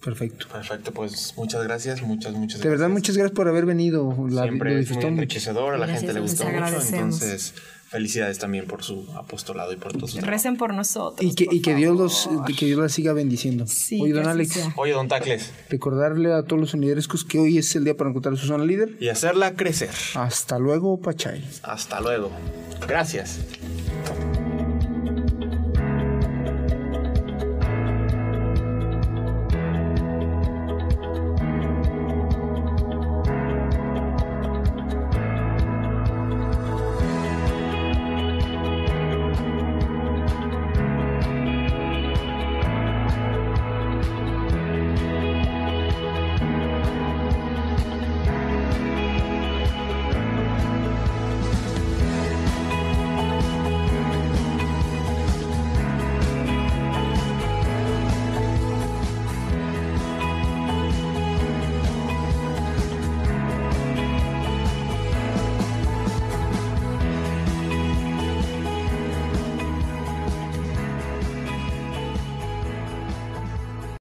Speaker 3: Perfecto.
Speaker 1: Perfecto, pues muchas gracias, muchas, muchas gracias.
Speaker 3: De verdad, muchas gracias por haber venido.
Speaker 1: La, Siempre es muy enriquecedor, a la gracias, gente le gustó mucho, entonces felicidades también por su apostolado y por todo su
Speaker 5: Recen por nosotros.
Speaker 3: Y que,
Speaker 5: por
Speaker 3: y que Dios los, que Dios las siga bendiciendo.
Speaker 5: Sí,
Speaker 3: Oye, don Alex.
Speaker 5: Sea.
Speaker 1: Oye, don Tacles.
Speaker 3: Recordarle a todos los liderescos que hoy es el día para encontrar su zona líder.
Speaker 1: Y hacerla crecer.
Speaker 3: Hasta luego, Pachay.
Speaker 1: Hasta luego. Gracias.